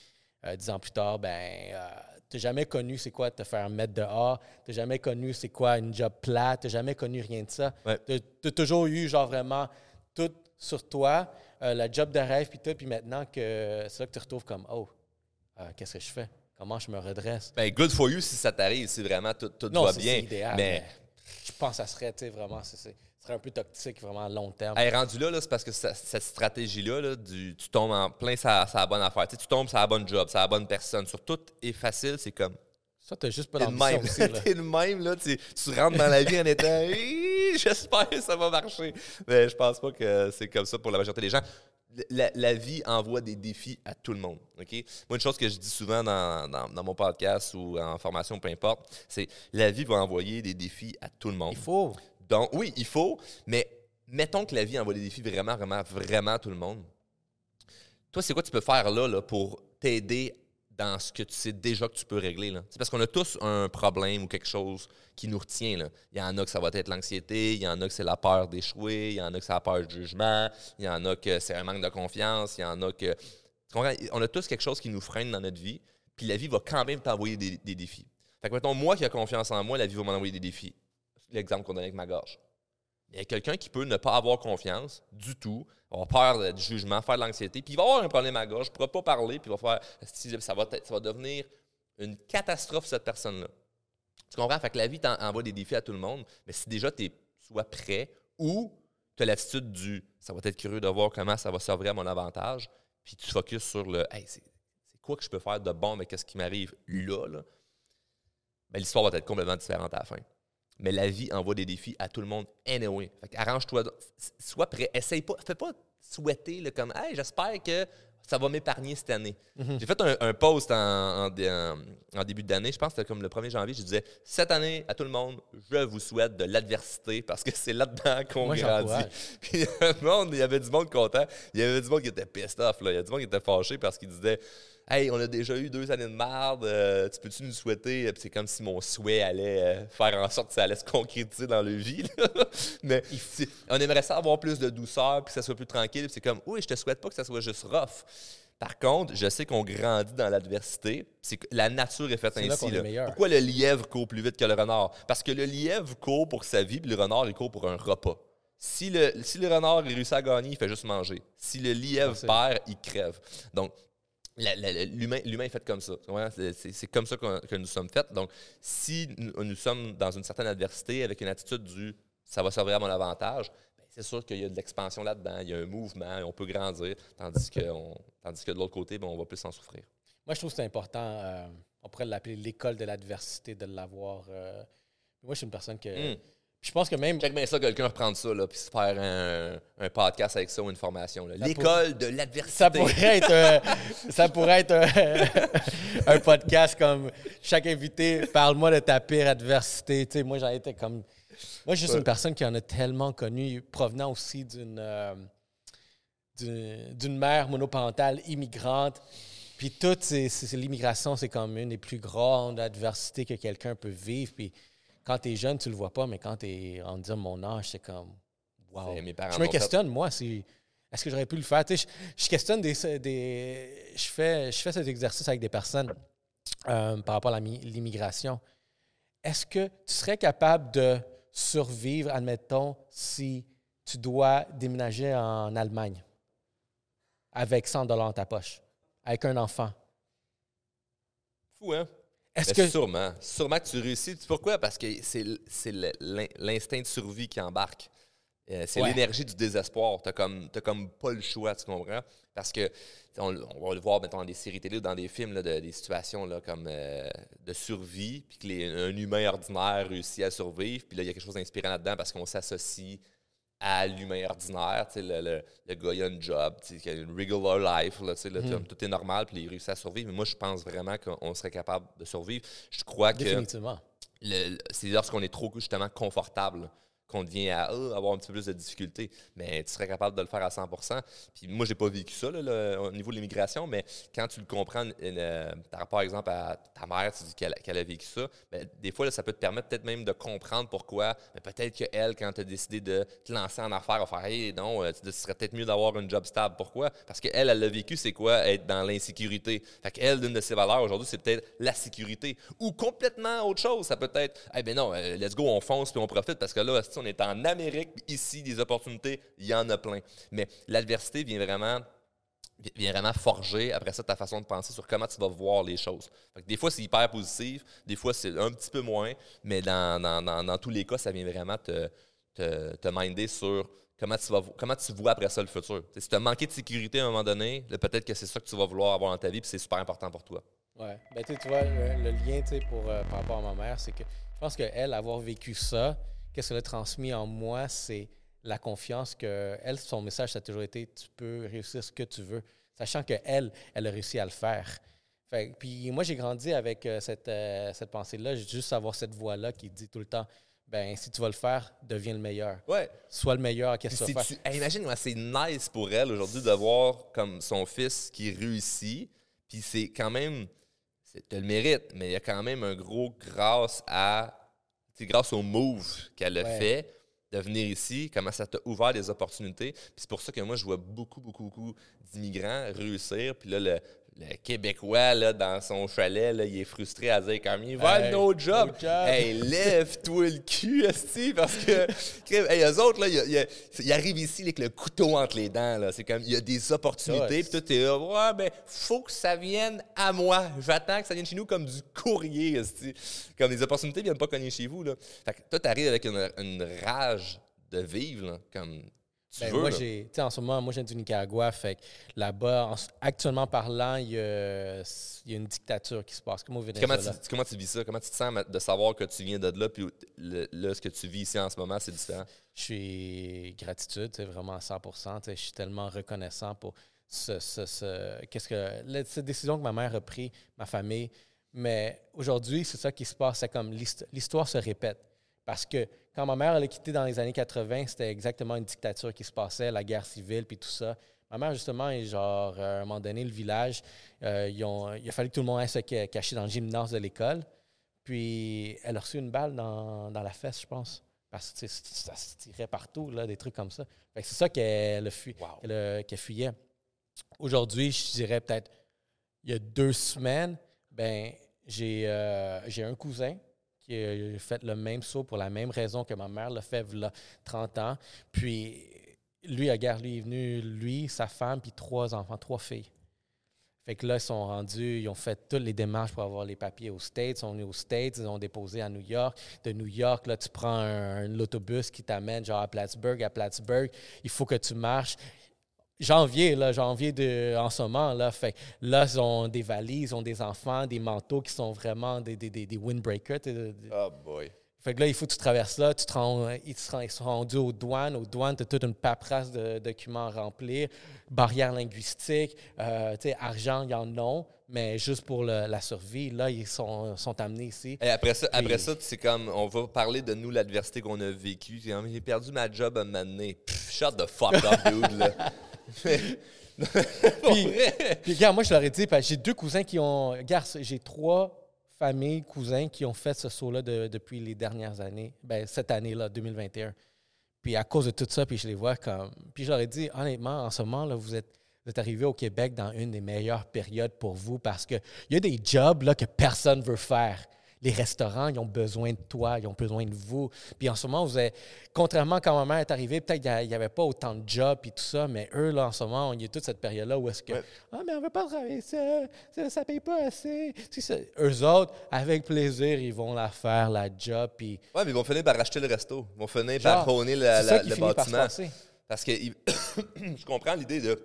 euh, dix ans plus tard, ben, tu n'as jamais connu c'est quoi te faire mettre dehors, tu n'as jamais connu c'est quoi une job plate, tu n'as jamais connu rien de ça? Ouais. Tu as toujours eu, genre, vraiment, tout sur toi, euh, la job de rêve, puis tout, puis maintenant que c'est là que tu retrouves comme, oh, euh, qu'est-ce que je fais? comment je me redresse? Ben, good for you si ça t'arrive, si vraiment tout, tout Non, va bien. c'est idéal, mais, mais je pense que ça serait, tu sais, vraiment, c'est- c'est- ce serait un peu toxique, vraiment à long terme. hey, rendu là, là, c'est parce que ça- cette stratégie-là, là, tu tombes en plein, ça, ça la bonne affaire. Tu, sais, tu tombes sur la bonne job, sur la bonne personne. Sur tout est facile, c'est comme. Ça, t'as juste pas d'ambition même. aussi. T'es le même, là. Tu, tu rentres dans la vie en étant. J'espère que ça va marcher. Mais je pense pas que c'est comme ça pour la majorité des gens. La, la vie envoie des défis à tout le monde. OK? Moi, une chose que je dis souvent dans, dans- dans mon podcast ou en formation, peu importe, c'est la vie va envoyer des défis à tout le monde. Il faut. Donc, oui, il faut, mais mettons que la vie envoie des défis vraiment, vraiment, vraiment à tout le monde. Toi, c'est quoi tu peux faire là, pour t'aider dans ce que tu sais déjà que tu peux régler? C'est parce qu'on a tous un problème ou quelque chose qui nous retient. Il y en a que ça va être l'anxiété, il y en a que c'est la peur d'échouer, il y en a que c'est la peur du jugement, il y en a que c'est un manque de confiance, il y en a que. On a tous quelque chose qui nous freine dans notre vie, puis la vie va quand même t'envoyer des, des défis. Fait que, mettons, moi qui ai confiance en moi, la vie va m'envoyer des défis. L'exemple qu'on donnait avec ma gorge. Il y a quelqu'un qui peut ne pas avoir confiance du tout, avoir peur du jugement, faire de l'anxiété, puis il va avoir un problème à gorge, il ne pourra pas parler, puis il va faire. Ça va, ça va devenir une catastrophe, cette personne-là. Tu comprends? Fait que la vie t'en- envoie des défis à tout le monde, mais si déjà tu es soit prêt ou tu as l'attitude du ça va être curieux de voir comment ça va servir à mon avantage, puis tu focuses sur le hey, c'est c'est quoi que je peux faire de bon, mais qu'est-ce qui m'arrive là, là? Ben, l'histoire va être complètement différente à la fin. Mais la vie envoie des défis à tout le monde anyway. Arrange-toi, sois prêt. Essaye pas, fais pas souhaiter là, comme Hey, j'espère que ça va m'épargner cette année. J'ai fait un, un post en, en dé- en- en début d'année, je pense que c'était comme le 1er janvier, je disais Cette année, à tout le monde, je vous souhaite de l'adversité parce que c'est là-dedans qu'on grandit. Puis le monde, il y avait du monde content. Il y avait du monde qui était pissed off. Là. Il y a du monde qui était fâché parce qu'il disait Hey, on a déjà eu deux années de merde, euh, tu peux-tu nous souhaiter? Puis c'est comme si mon souhait allait euh, faire en sorte que ça allait se concrétiser dans le vie. là. Mais on aimerait ça avoir plus de douceur, puis que ça soit plus tranquille. C'est comme, oui, je te souhaite pas que ça soit juste rough. Par contre, je sais qu'on grandit dans l'adversité. C'est que la nature est faite ainsi. là. Pourquoi le lièvre court plus vite que le renard? Parce que le lièvre court pour sa vie, puis le renard, il court pour un repas. Si le, si le renard réussit à gagner, il fait juste manger. Si le lièvre Merci. perd, il crève. Donc, l'humain est fait comme ça. C'est- comme ça que nous sommes faits. Donc, si nous, nous sommes dans une certaine adversité avec une attitude du ça va servir à mon avantage, ben, c'est sûr qu'il y a de l'expansion là-dedans, il y a un mouvement, on peut grandir, tandis que, on- tandis que de l'autre côté, ben, on va plus en souffrir. Moi, je trouve que c'est important. euh, on pourrait l'appeler l'école de l'adversité, de l'avoir. euh. Moi, je suis une personne que. Mm. Je pense que même. Check bien ça, quelqu'un reprendre ça, là, puis se faire un, un podcast avec ça ou une formation. L'école de l'adversité. Ça pourrait être, euh, ça pourrait être un, un podcast comme chaque invité, parle-moi de ta pire adversité. Tu sais, moi, j'en étais comme. Moi, je suis juste Ouais. une personne qui en a tellement connu, provenant aussi d'une euh, d'une mère monoparentale immigrante. Puis toute l'immigration, c'est comme une des plus grandes adversités que quelqu'un peut vivre. Puis quand tu es jeune, tu le vois pas, mais quand tu es en disant mon âge, c'est comme. Wow. Mes parents Je me fait. questionne, moi, si. Est-ce que j'aurais pu le faire? Tu sais, je, je questionne des. des je, fais, je fais cet exercice avec des personnes euh, par rapport à l'immigration. Est-ce que tu serais capable de survivre, admettons, si tu dois déménager en Allemagne avec 100 dollars dans ta poche, avec un enfant? Fou, hein? Est-ce que. Sûrement. Sûrement que tu réussis. Tu sais Pourquoi? Parce que c'est l'instinct de survie qui embarque. Euh, c'est Ouais. l'énergie du désespoir. Tu n'as comme, t'as comme pas le choix, tu comprends? Parce que on, on va le voir mettons, dans des séries télé ou dans des films, là, de- des situations là, comme euh, de survie, puis qu'un humain ordinaire réussit à survivre. Puis là, il y a quelque chose d'inspirant là-dedans parce qu'on s'associe à l'humain ordinaire. Tu sais, le, le, le gars, il a une job, tu sais, qui a une regular life, là, là, Mhm. tout est normal, puis il réussit à survivre. Mais moi, je pense vraiment qu'on serait capable de survivre. Je crois que Définitivement. c'est lorsqu'on est trop justement confortable qu'on devient à ah, avoir un petit peu plus de difficultés. Mais tu serais capable de le faire à 100 Puis moi, j'ai pas vécu ça là, au niveau de l'immigration, mais quand tu le comprends euh, par rapport, exemple, à ta mère, tu dis qu'elle a vécu ça, ben, des fois, ça peut te permettre peut-être même de comprendre pourquoi. Mais peut-être qu'elle, quand tu as décidé de te lancer en affaires, va faire Hey, non, euh, ce serait peut-être mieux d'avoir une job stable. Pourquoi? Parce qu'elle, elle l'a vécu, c'est quoi? Être dans l'insécurité. Fait qu'elle, l'une de ses valeurs aujourd'hui, c'est peut-être la sécurité. Ou complètement autre chose. Ça peut être Eh ben non, euh, let's go, on fonce puis on profite parce que là, on est en Amérique, ici, des opportunités, il y en a plein. Mais l'adversité vient vraiment vient vraiment forger après ça ta façon de penser sur comment tu vas voir les choses. des fois, c'est hyper positif, des fois, c'est un petit peu moins, mais dans, dans, tous les cas, ça vient vraiment te, te, te minder sur comment tu, vas, comment tu vois après ça le futur. si tu as manqué de sécurité à un moment donné, peut-être que c'est ça que tu vas vouloir avoir dans ta vie, puis c'est super important pour toi. Ouais. Ben, tu vois, le, lien pour, euh, par rapport à ma mère, c'est que je pense qu'elle, avoir vécu ça, qu'est-ce qu'elle a transmis en moi, c'est la confiance que elle, son message, ça a toujours été tu peux réussir ce que tu veux, sachant qu'elle, elle a réussi à le faire. Fait, puis moi, j'ai grandi avec euh, cette, euh, cette pensée-là, juste avoir cette voix-là qui dit tout le temps ben si tu vas le faire, deviens le meilleur. Ouais. Sois le meilleur qu'est-ce que tu vas faire? imagine, c'est nice pour elle aujourd'hui de voir comme son fils qui réussit. Puis c'est quand même, tu le mérites, mais il y a quand même un gros grâce à, grâce au move qu'elle a fait de venir ici, comment ça t'a ouvert des opportunités. Puis c'est pour ça que moi, je vois beaucoup, beaucoup, beaucoup d'immigrants réussir. Puis là, le, le Québécois, là, dans son chalet, là, il est frustré à dire comme il va hey, no job. Hey, lève-toi le cul, esti, parce que hey, eux autres, là, ils arrivent ici avec le couteau entre les dents. Là. C'est comme il y a des opportunités, puis toi, es là, ouais, ben, faut que ça vienne à moi. J'attends que ça vienne chez nous comme du courrier, esti. Comme les opportunités viennent pas cogner chez vous. Là. Fait que toi, t'arrives avec une, une, rage de vivre, là, comme ben, moi, j'ai, en ce moment, moi, je viens du Nicaragua. Fait là-bas, actuellement parlant, il y, a, une dictature qui se passe. Comment, comment, tu, comment tu vis ça? Comment tu te sens de savoir que tu viens de là, puis là, ce que tu vis ici en ce moment, c'est différent? Je suis gratitude, c'est vraiment à 100 Je suis tellement reconnaissant pour ce, ce, qu'est-ce que, cette décision que ma mère a prise, ma famille. Mais aujourd'hui, c'est ça qui se passe. C'est comme l'histoire se répète. Parce que quand ma mère elle a quitté dans les années 80, c'était exactement une dictature qui se passait, la guerre civile, puis tout ça. Ma mère, justement, est genre, à un moment donné, le village, euh, il a fallu que tout le monde aille se cacher dans le gymnase de l'école. Puis elle a reçu une balle dans, la fesse, je pense. Parce que ça se tirait partout, là, des trucs comme ça. c'est ça qu'elle fui, fuyait. Aujourd'hui, je dirais peut-être, il y a deux semaines, ben j'ai euh, un cousin qui a fait le même saut pour la même raison que ma mère l'a fait il a 30 ans. Puis lui, guerre, lui est venu, lui, sa femme, puis trois enfants, trois filles. Fait que là, ils sont rendus, ils ont fait toutes les démarches pour avoir les papiers aux States. Ils sont venus aux States, ils ont déposé à New York. De New York, là, tu prends un, autobus qui t'amène genre à Plattsburgh. À Plattsburgh, il faut que tu marches janvier, là, janvier de, en ce moment. Là, là, ils ont des valises, ont des enfants, des manteaux qui sont vraiment des, windbreakers. Oh boy. Fait que là, il faut que tu traverses là. Tu te rends, ils, sont rendus aux douanes. Aux douanes, tu as toute une paperasse de documents à remplir, barrières linguistiques, euh, argent, il y en a, mais juste pour la survie, là, ils sont, sont amenés ici. Et après ça, après ça c'est comme, on va parler de nous, l'adversité qu'on a vécue. J'ai perdu ma job à m'amener. Shut the fuck up, dude, là. puis, puis, regarde, moi, je leur ai dit, j'ai deux cousins qui ont. Regarde, j'ai trois familles, cousins qui ont fait ce saut-là depuis les dernières années, ben, cette année-là, 2021. Puis à cause de tout ça, puis je les vois comme. Puis ai dit, honnêtement, en ce moment, là, vous êtes, vous êtes arrivé au Québec dans une des meilleures périodes pour vous parce qu'il y a des jobs là, que personne ne veut faire les restaurants, ils ont besoin de toi, ils ont besoin de vous. Puis en ce moment, vous avez, contrairement quand ma mère est arrivée, peut-être qu'il n'y avait pas autant de jobs et tout ça, mais eux, là, en ce moment, il y a toute cette période-là où est-ce que Ah, mais on ne veut pas travailler ça, ça ne paye pas assez. eux autres, avec plaisir, ils vont la faire, la job. Puis... Oui, mais ils vont finir par racheter le resto. Ils vont finir par prôner le bâtiment. Parce que je comprends l'idée de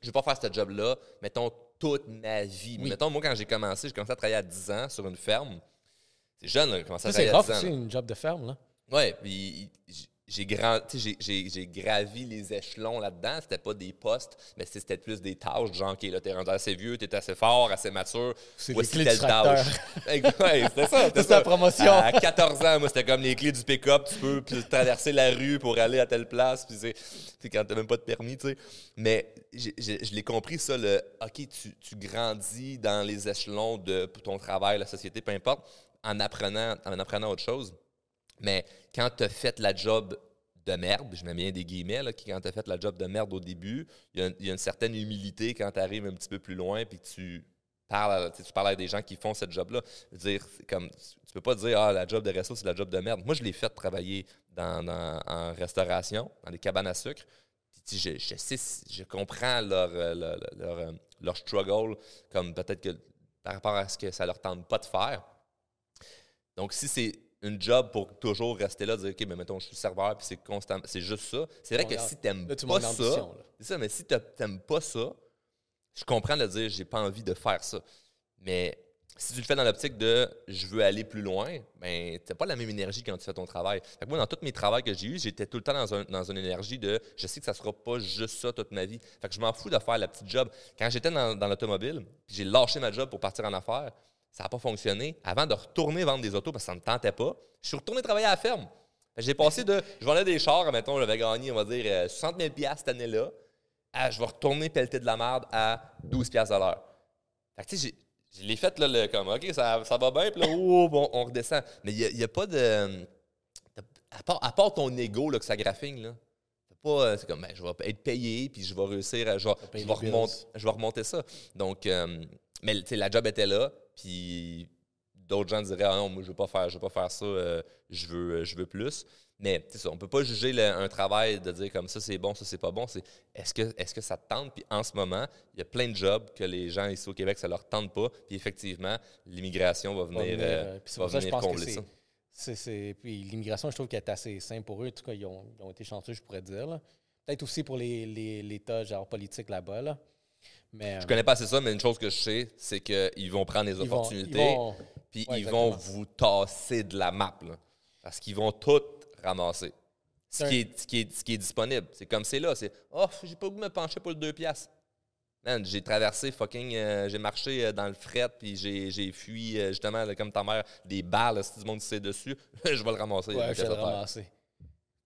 je ne vais pas faire ce job-là, mettons, toute ma vie. Mettons, moi, quand j'ai commencé, j'ai commencé à travailler à 10 ans sur une ferme. C'est jeune, là, commencer à C'est grave aussi, une job de ferme, là. Ouais, puis j'ai grand, j'ai gravi les échelons là-dedans. C'était pas des postes, mais c'était plus des tâches. Genre, OK, là, t'es rendu assez vieux, t'es assez fort, assez mature. C'est Voici telle tâche? ouais, c'était ça. C'était la promotion. À 14 ans, moi, c'était comme les clés du pick-up. Tu peux traverser la rue pour aller à telle place. Puis c'est quand t'as même pas de permis, tu sais. Mais je l'ai compris, ça, le OK, tu, tu grandis dans les échelons de ton travail, la société, peu importe en apprenant, en apprenant autre chose. Mais quand tu as fait la job de merde, je mets bien des guillemets, là, quand tu as fait la job de merde au début, il y, a une certaine humilité quand tu arrives un petit peu plus loin puis tu parles, tu parles des gens qui font cette job-là. Dire, comme, tu peux pas dire Ah, la job de resto, c'est la job de merde. Moi, je l'ai fait travailler dans, en restauration, dans des cabanes à sucre. je, sais, je comprends leur, euh, leur, euh, leur struggle, comme peut-être que par rapport à ce que ça leur tente pas de faire. Donc, si c'est une job pour toujours rester là, dire OK, mais mettons, je suis serveur, puis c'est constant, c'est juste ça. C'est vrai que si tu n'aimes pas ça, c'est ça, mais si tu n'aimes pas ça, je comprends de dire j'ai pas envie de faire ça. Mais si tu le fais dans l'optique de je veux aller plus loin, ben n'as pas la même énergie quand tu fais ton travail. moi, dans tous mes travaux que j'ai eus, j'étais tout le temps dans, un, dans, une énergie de je sais que ça sera pas juste ça toute ma vie. Fait que je m'en fous de faire la petite job. Quand j'étais dans, dans l'automobile, j'ai lâché ma job pour partir en affaires, ça n'a pas fonctionné. Avant de retourner vendre des autos parce que ça ne me tentait pas, je suis retourné travailler à la ferme. J'ai passé de je vendais des chars, mettons, j'avais gagné, on va dire, 60 000 cette année-là, à je vais retourner pelleter de la merde à 12 à l'heure. Fait que tu sais, je l'ai fait, là, le, comme, OK, ça, ça va bien, puis là, oh, bon, on redescend. Mais il n'y a, pas de. À part, à part ton ego, là, que ça graphine, là. Pas, euh, c'est comme, ben, je vais être payé, puis je vais réussir à. Je vais, remonter, je vais remonter ça. Donc, euh, mais la job était là, puis d'autres gens diraient, ah non, moi, je ne veux, pas faire, je veux pas faire ça, euh, je, veux, je veux plus. Mais ça, on ne peut pas juger un travail de dire comme ça, c'est bon, ça, c'est pas bon. C'est est-ce que, est que ça te tente? Puis en ce moment, il y a plein de jobs que les gens ici au Québec, ça leur tente pas. Puis effectivement, l'immigration va venir, euh, va venir, combler ça. puis l'immigration, je trouve qu'elle est assez simple pour eux. En tout cas, ils ont, été chanceux, je pourrais dire. Peut-être aussi pour l'État, les, genre politique là-bas. Là. Mais, je connais pas assez ça, mais une chose que je sais, c'est qu'ils vont prendre les opportunités, puis ils vont vous tasser de la map. parce qu'ils vont tout ramasser. Ce qui, est, qui, est, qui est disponible. C'est comme c'est là. C'est Oh, j'ai pas voulu me pencher pour le 2 piastres. Man, j'ai traversé fucking. Euh, j'ai marché euh, dans le fret, puis j'ai fui, euh, justement, comme ta mère, des balles, si du monde sait dessus. je vais le ramasser. Ouais, je vais le ramasser.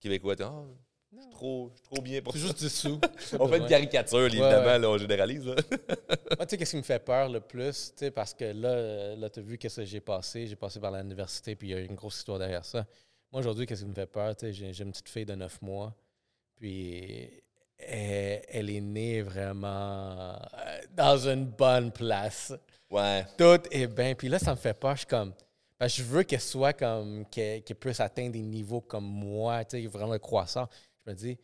Québécois, oh, je suis trop, trop, bien pour ça. juste du sous. on fait une caricature, évidemment, là, on généralise. Moi, tu sais, qu'est-ce qui me fait peur le plus? Parce que là, là tu as vu qu'est-ce que j'ai passé. J'ai passé par l'université, puis il y a une grosse histoire derrière ça. Moi, aujourd'hui, qu'est-ce qui me fait peur? J'ai une petite fille de 9 mois, puis elle, est née vraiment euh, dans une bonne place. Ouais. Tout est bien. Puis là, ça me fait peur. Je suis comme. Ben, je veux qu'elle soit comme. qu'elle puisse atteindre des niveaux comme moi, tu sais, vraiment croissant. Je me dis,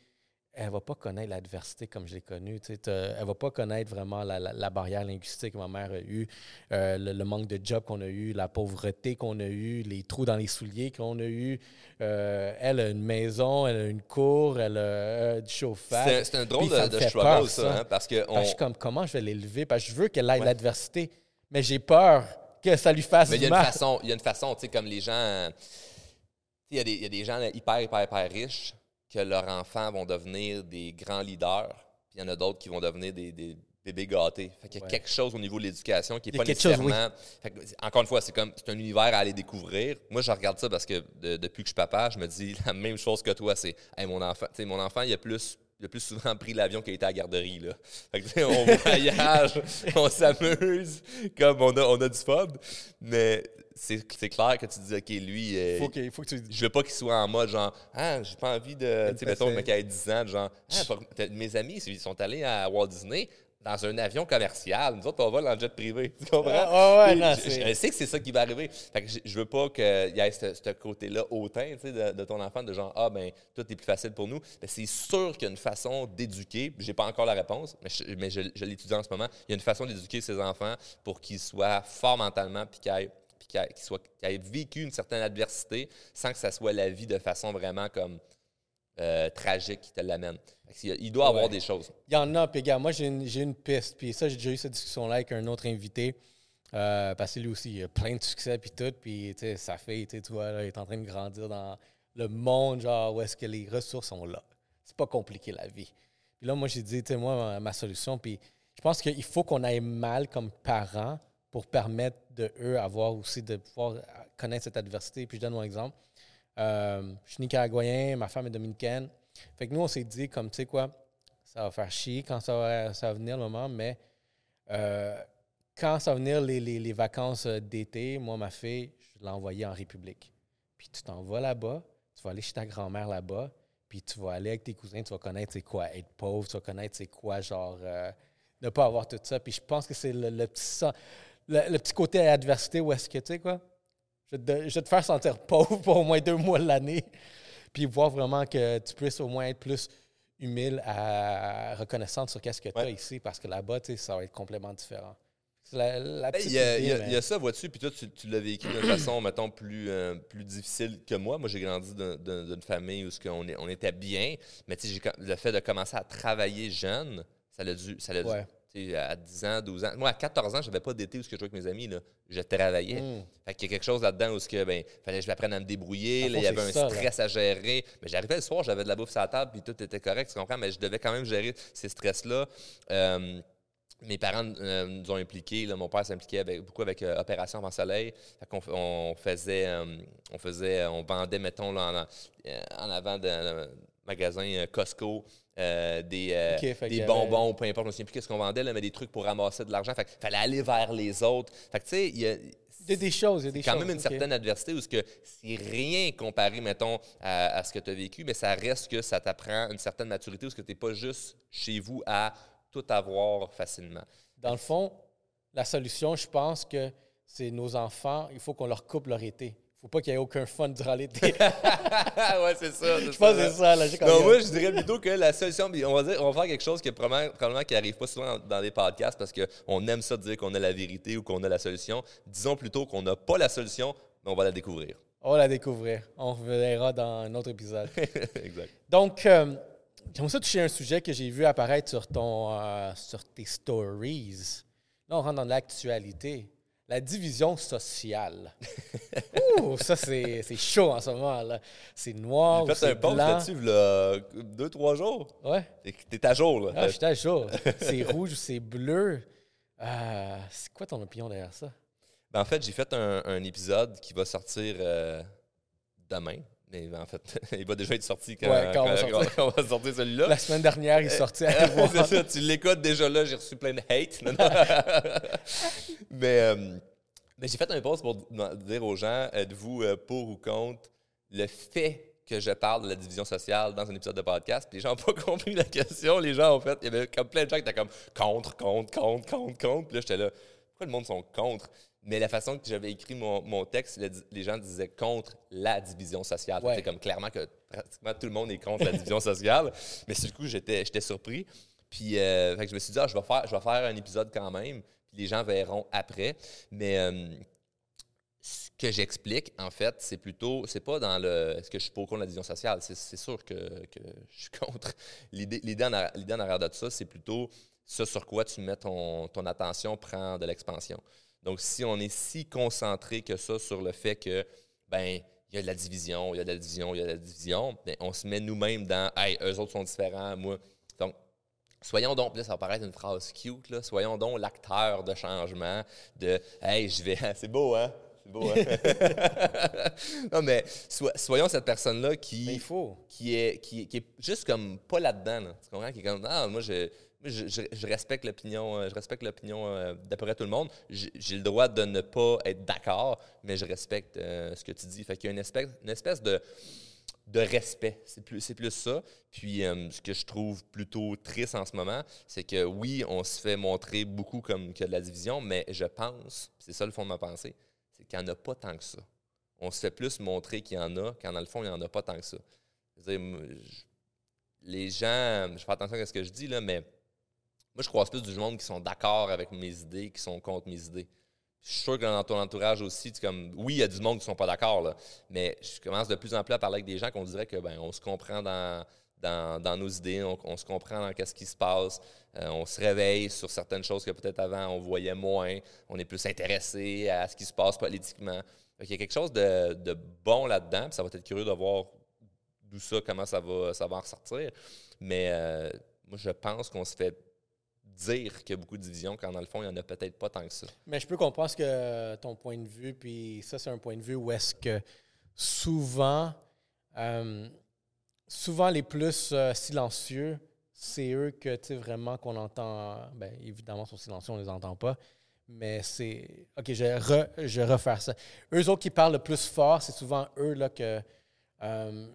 elle ne va pas connaître l'adversité comme je l'ai connue. Elle ne va pas connaître vraiment la, barrière linguistique que ma mère a eue, euh, le, manque de job qu'on a eu, la pauvreté qu'on a eue, les trous dans les souliers qu'on a eu. Euh, elle a une maison, elle a une cour, elle a euh, du chauffage. C'est un drôle de, de struggle, ça, hein, parce que... On... je suis comme, comment je vais l'élever? Parce que je veux qu'elle ait l'adversité, mais j'ai peur que ça lui fasse mais il y a Une façon, il y a une façon, tu sais, comme les gens... Il y, y, a des gens hyper, hyper, hyper riches que leurs enfants vont devenir des grands leaders, puis il y en a d'autres qui vont devenir des, bébés gâtés. Fait qu'il y a quelque chose au niveau de l'éducation qui n'est pas nécessairement. encore une fois, c'est comme c'est un univers à aller découvrir. Moi, je regarde ça parce que depuis que je suis papa, je me dis la même chose que toi. C'est mon enfant, mon enfant, il a plus il a plus souvent pris l'avion qu'il a été à la garderie. Là. Fait on voyage, on s'amuse, comme on a, on a du fun. Mais c'est clair que tu dis, OK, lui, euh, faut faut que tu... je veux pas qu'il soit en mode genre, ah, j'ai pas envie de. Tu sais, mettons, le mec a 10 ans, genre, ah, mes amis, ils sont allés à Walt Disney dans un avion commercial. Nous autres, on va dans le jet privé. Tu comprends? Ah, ouais, non, je, sais que c'est ça qui va arriver. Fait que je, veux pas qu'il y ait ce, côté-là hautain sais, de, ton enfant, de genre, ah, ben, tout est plus facile pour nous. Mais c'est sûr qu'il y a une façon d'éduquer. J'ai pas encore la réponse, mais je, mais je, l'étudie en ce moment. Il y a une façon d'éduquer ses enfants pour qu'ils soient forts mentalement puis qu'ils aient qui, a, vécu une certaine adversité sans que ça soit la vie de façon vraiment comme euh, tragique qui te l'amène. Il doit y avoir des choses. Il y en a, puis gars, moi j'ai une, une, piste, puis ça j'ai déjà eu cette discussion-là avec un autre invité. Euh, parce que lui aussi, il a plein de succès, puis tout, puis sa fille, tu vois, il est en train de grandir dans le monde, genre, où est-ce que les ressources sont là. C'est pas compliqué, la vie. Puis là, moi, j'ai dit, tu sais, moi, ma, ma, solution, puis je pense qu'il faut qu'on aille mal comme parents pour permettre de eux avoir aussi de pouvoir connaître cette adversité. Puis je donne mon exemple. Euh, je suis nicaraguayen, ma femme est dominicaine. Fait que nous, on s'est dit, comme, tu sais quoi, ça va faire chier quand ça va, venir le moment, mais euh, quand ça va venir les, les, vacances d'été, moi, ma fille, je l'ai envoyée en République. Puis tu t'en vas là-bas, tu vas aller chez ta grand-mère là-bas, puis tu vas aller avec tes cousins, tu vas connaître c'est quoi être pauvre, tu vas connaître c'est quoi, genre, euh, ne pas avoir tout ça. Puis je pense que c'est le petit le, petit côté adversité où est-ce que, tu sais quoi, je vais, te, faire sentir pauvre pour au moins deux mois de l'année, puis voir vraiment que tu puisses au moins être plus humile à reconnaissante sur qu'est-ce que tu as Ouais. ici, parce que là-bas, ça va être complètement différent. La, la Il y, a, idée, il y a- mais- il y a ça, vois-tu, puis toi, tu, tu l'as vécu d'une façon, mettons, plus, euh, plus difficile que moi. Moi, j'ai grandi d'un- d'un- d'une famille où qu'on est- on était bien, mais le fait de commencer à travailler jeune, ça l'a dû. Ça l'a dû- Ouais. À 10 ans, 12 ans. Moi, à 14 ans, je n'avais pas d'été où ce que je jouais avec mes amis. Là. Je travaillais. Mm. Fait qu'il y a quelque chose là-dedans où que, ben, fallait que je m'apprenne à me débrouiller. Là, il y avait un là. stress à gérer. Mais j'arrivais le soir, j'avais de la bouffe sur la table, puis tout était correct, tu comprends? Mais je devais quand même gérer ces stress-là. Euh, mes parents euh, nous ont impliqués. là, mon père s'impliquait avec- beaucoup avec euh, Opération Vent Soleil. Fait qu'on f- on faisait, euh, on faisait, on vendait, mettons, là, en, en avant d'un magasin euh, Costco. euh, des, euh, des avait- bonbons, peu importe, je me souviens plus qu'est-ce qu'on vendait, là, mais des trucs pour ramasser de l'argent. Fait qu'il fallait aller vers les autres. Fait que, tu sais, il y a, Il y a des choses, il y a des quand choses. même une certaine adversité où ce que c'est rien comparé, mettons, à, à ce que tu as vécu, mais ça reste que ça t'apprend une certaine maturité où ce que tu n'es pas juste chez vous à tout avoir facilement. Dans le fond, la solution, je pense que c'est nos enfants, il faut qu'on leur coupe leur été. Il ne faut pas qu'il y ait aucun fun durant l'été. ouais, c'est ça. je pense que c'est ça. Là, Non, moi, je dirais plutôt que la solution, on va dire, on va faire quelque chose qui est probablement, probablement qui n'arrive pas souvent dans, dans les podcasts parce qu'on aime ça dire qu'on a la vérité ou qu'on a la solution. Disons plutôt qu'on n'a pas la solution, mais on va la découvrir. On va la découvrir. On verra dans un autre épisode. exact. Donc, euh, j'aimerais ça toucher un sujet que j'ai vu apparaître sur, ton, euh, sur tes stories. Là, on rentre dans l'actualité. La division sociale. Ouh, ça, c'est chaud en ce moment. là. C'est noir, ou J'ai fait c'est un post là-dessus, là, deux, trois jours. Ouais. T'es- T'es à jour, là. Ah, je suis à jour. C'est rouge ou c'est bleu? Euh, c'est quoi ton opinion derrière ça? Ben, en fait, j'ai fait un, un épisode qui va sortir euh, demain. Mais ben, en fait, il va déjà être sorti quand, Ouais, quand on va sortir. quand on va sortir celui-là. La semaine dernière, il est sorti à Euh, c'est ça, tu l'écoutes déjà là, j'ai reçu plein de hate. Non, non. mais euh, mais j'ai fait un post pour dire aux gens, êtes-vous euh, pour ou contre le fait que je parle de la division sociale dans un épisode de podcast? Puis les gens n'ont pas compris la question. Les gens, en fait, il y avait comme plein de gens qui étaient comme contre, contre, contre, contre, contre. Puis là, j'étais là, pourquoi le monde sont contre? Mais la façon que j'avais écrit mon, mon texte, le- les gens disaient contre la division sociale. Ouais. C'est comme clairement que pratiquement tout le monde est contre la division sociale. Mais sur le coup, j'étais j'étais surpris. Puis euh, fait que je me suis dit, ah, je, vais faire, je vais faire un épisode quand même. Puis les gens verront après. Mais euh, ce que j'explique, en fait, c'est plutôt, c'est pas dans le, est-ce que je suis ou contre la division sociale? C'est, c'est sûr que, que je suis contre. L'idée, l'idée, en, l'idée en arrière de ça, c'est plutôt ce sur quoi tu mets ton, ton attention prend de l'expansion. Donc, si on est si concentré que ça sur le fait que, ben, il y a de la division, il y a de la division, il y a de la division, ben, on se met nous-mêmes dans, hey, eux autres sont différents, moi. Donc, Soyons donc, là, ça va paraître une phrase cute, là, soyons donc l'acteur de changement, de Hey, je vais. C'est beau, hein? C'est beau, hein? non, mais so- soyons cette personne-là qui, il faut. qui, est, qui, qui est juste comme pas là-dedans. là. Tu comprends? Qui est comme Ah, moi, je, je, respecte l'opinion, euh, je respecte l'opinion d'à peu près tout le monde. J'ai le droit de ne pas être d'accord, mais je respecte euh, ce que tu dis. Fait qu'il y a une espèce, de de respect. C'est plus, c'est plus ça. Puis euh, ce que je trouve plutôt triste en ce moment, c'est que oui, on se fait montrer beaucoup comme que de la division, mais je pense, c'est ça le fond de ma pensée, c'est qu'il n'y en a pas tant que ça. On se fait plus montrer qu'il y en a, quand dans le fond, il n'y en a pas tant que ça. Les gens, je fais attention à ce que je dis, là, mais moi, je croise plus du monde qui sont d'accord avec mes idées, qui sont contre mes idées. Je suis sûr que dans ton entourage aussi, tu comme, oui, il y a du monde qui ne sont pas d'accord, mais je commence de plus en plus à parler avec des gens qu'on dirait que ben, on se comprend dans, dans, dans nos idées, on, se comprend dans ce qui se passe, euh, on se réveille sur certaines choses que peut-être avant on voyait moins, on est plus intéressé à ce qui se passe politiquement. Il y a quelque chose de, de bon là-dedans, ça va être curieux de voir d'où ça, comment ça va, ça va en ressortir. Mais euh, moi, je pense qu'on se fait dire qu'il y a beaucoup de divisions quand dans le fond, il n'y en a peut-être pas tant que ça. Mais je peux comprendre ce que ton point de vue, puis ça, c'est un point de vue où est-ce que souvent, euh, souvent les plus euh, silencieux, c'est eux que, tu sais, vraiment qu'on entend. Ben, évidemment, sont silencieux, on ne les entend pas. Mais c'est. OK, je re- je refaire ça. Eux autres qui parlent le plus fort, c'est souvent eux là, que. euh,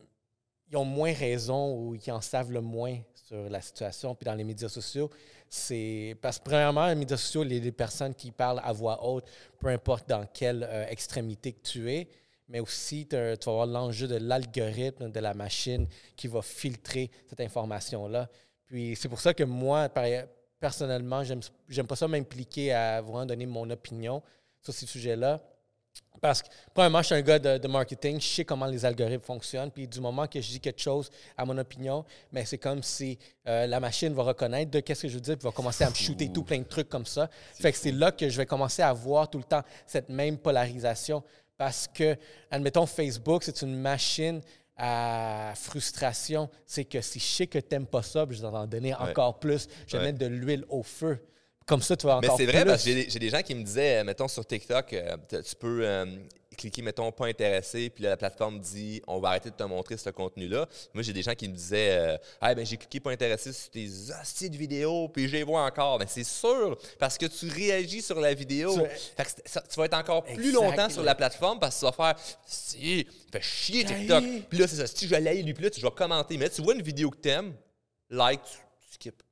ils ont moins raison ou qui en savent le moins sur la situation. Puis dans les médias sociaux, c'est. Parce que, premièrement, les médias sociaux, les, personnes qui parlent à voix haute, peu importe dans quelle euh, extrémité que tu es, mais aussi tu vas avoir l'enjeu de l'algorithme de la machine qui va filtrer cette information-là. Puis c'est pour ça que moi, personnellement, j'aime pas ça m'impliquer à vraiment donner mon opinion sur ces sujets-là. Parce que, premièrement, je suis un gars de, marketing, je sais comment les algorithmes fonctionnent, puis du moment que je dis quelque chose à mon opinion, mais c'est comme si euh, la machine va reconnaître de qu'est-ce que je dis, puis va commencer à me shooter tout plein de trucs comme ça. Fait que c'est là que je vais commencer à voir tout le temps cette même polarisation. Parce que, admettons, Facebook, c'est une machine à frustration. C'est que si je sais que tu n'aimes pas ça, je vais t'en donner encore plus. Je vais mettre de l'huile au feu. Comme ça, tu vas encore Mais c'est vrai, parce que j'ai des gens qui me disaient, euh, mettons, sur TikTok, euh, tu peux euh, cliquer, mettons, pas intéressé, puis la plateforme dit, on va arrêter de te montrer ce contenu-là. Moi, j'ai des gens qui me disaient, ah, ben j'ai cliqué pas intéressé sur tes hosties de vidéos, puis je les vois encore. Mais c'est sûr, parce que tu réagis sur la vidéo. Tu, vas être encore plus longtemps sur la plateforme parce que tu vas faire, si, fais chier TikTok. Puis là, c'est ça, si je l'ai lui, puis là, tu vas commenter. Mais tu vois une vidéo que t'aimes, like, tu, tu skip.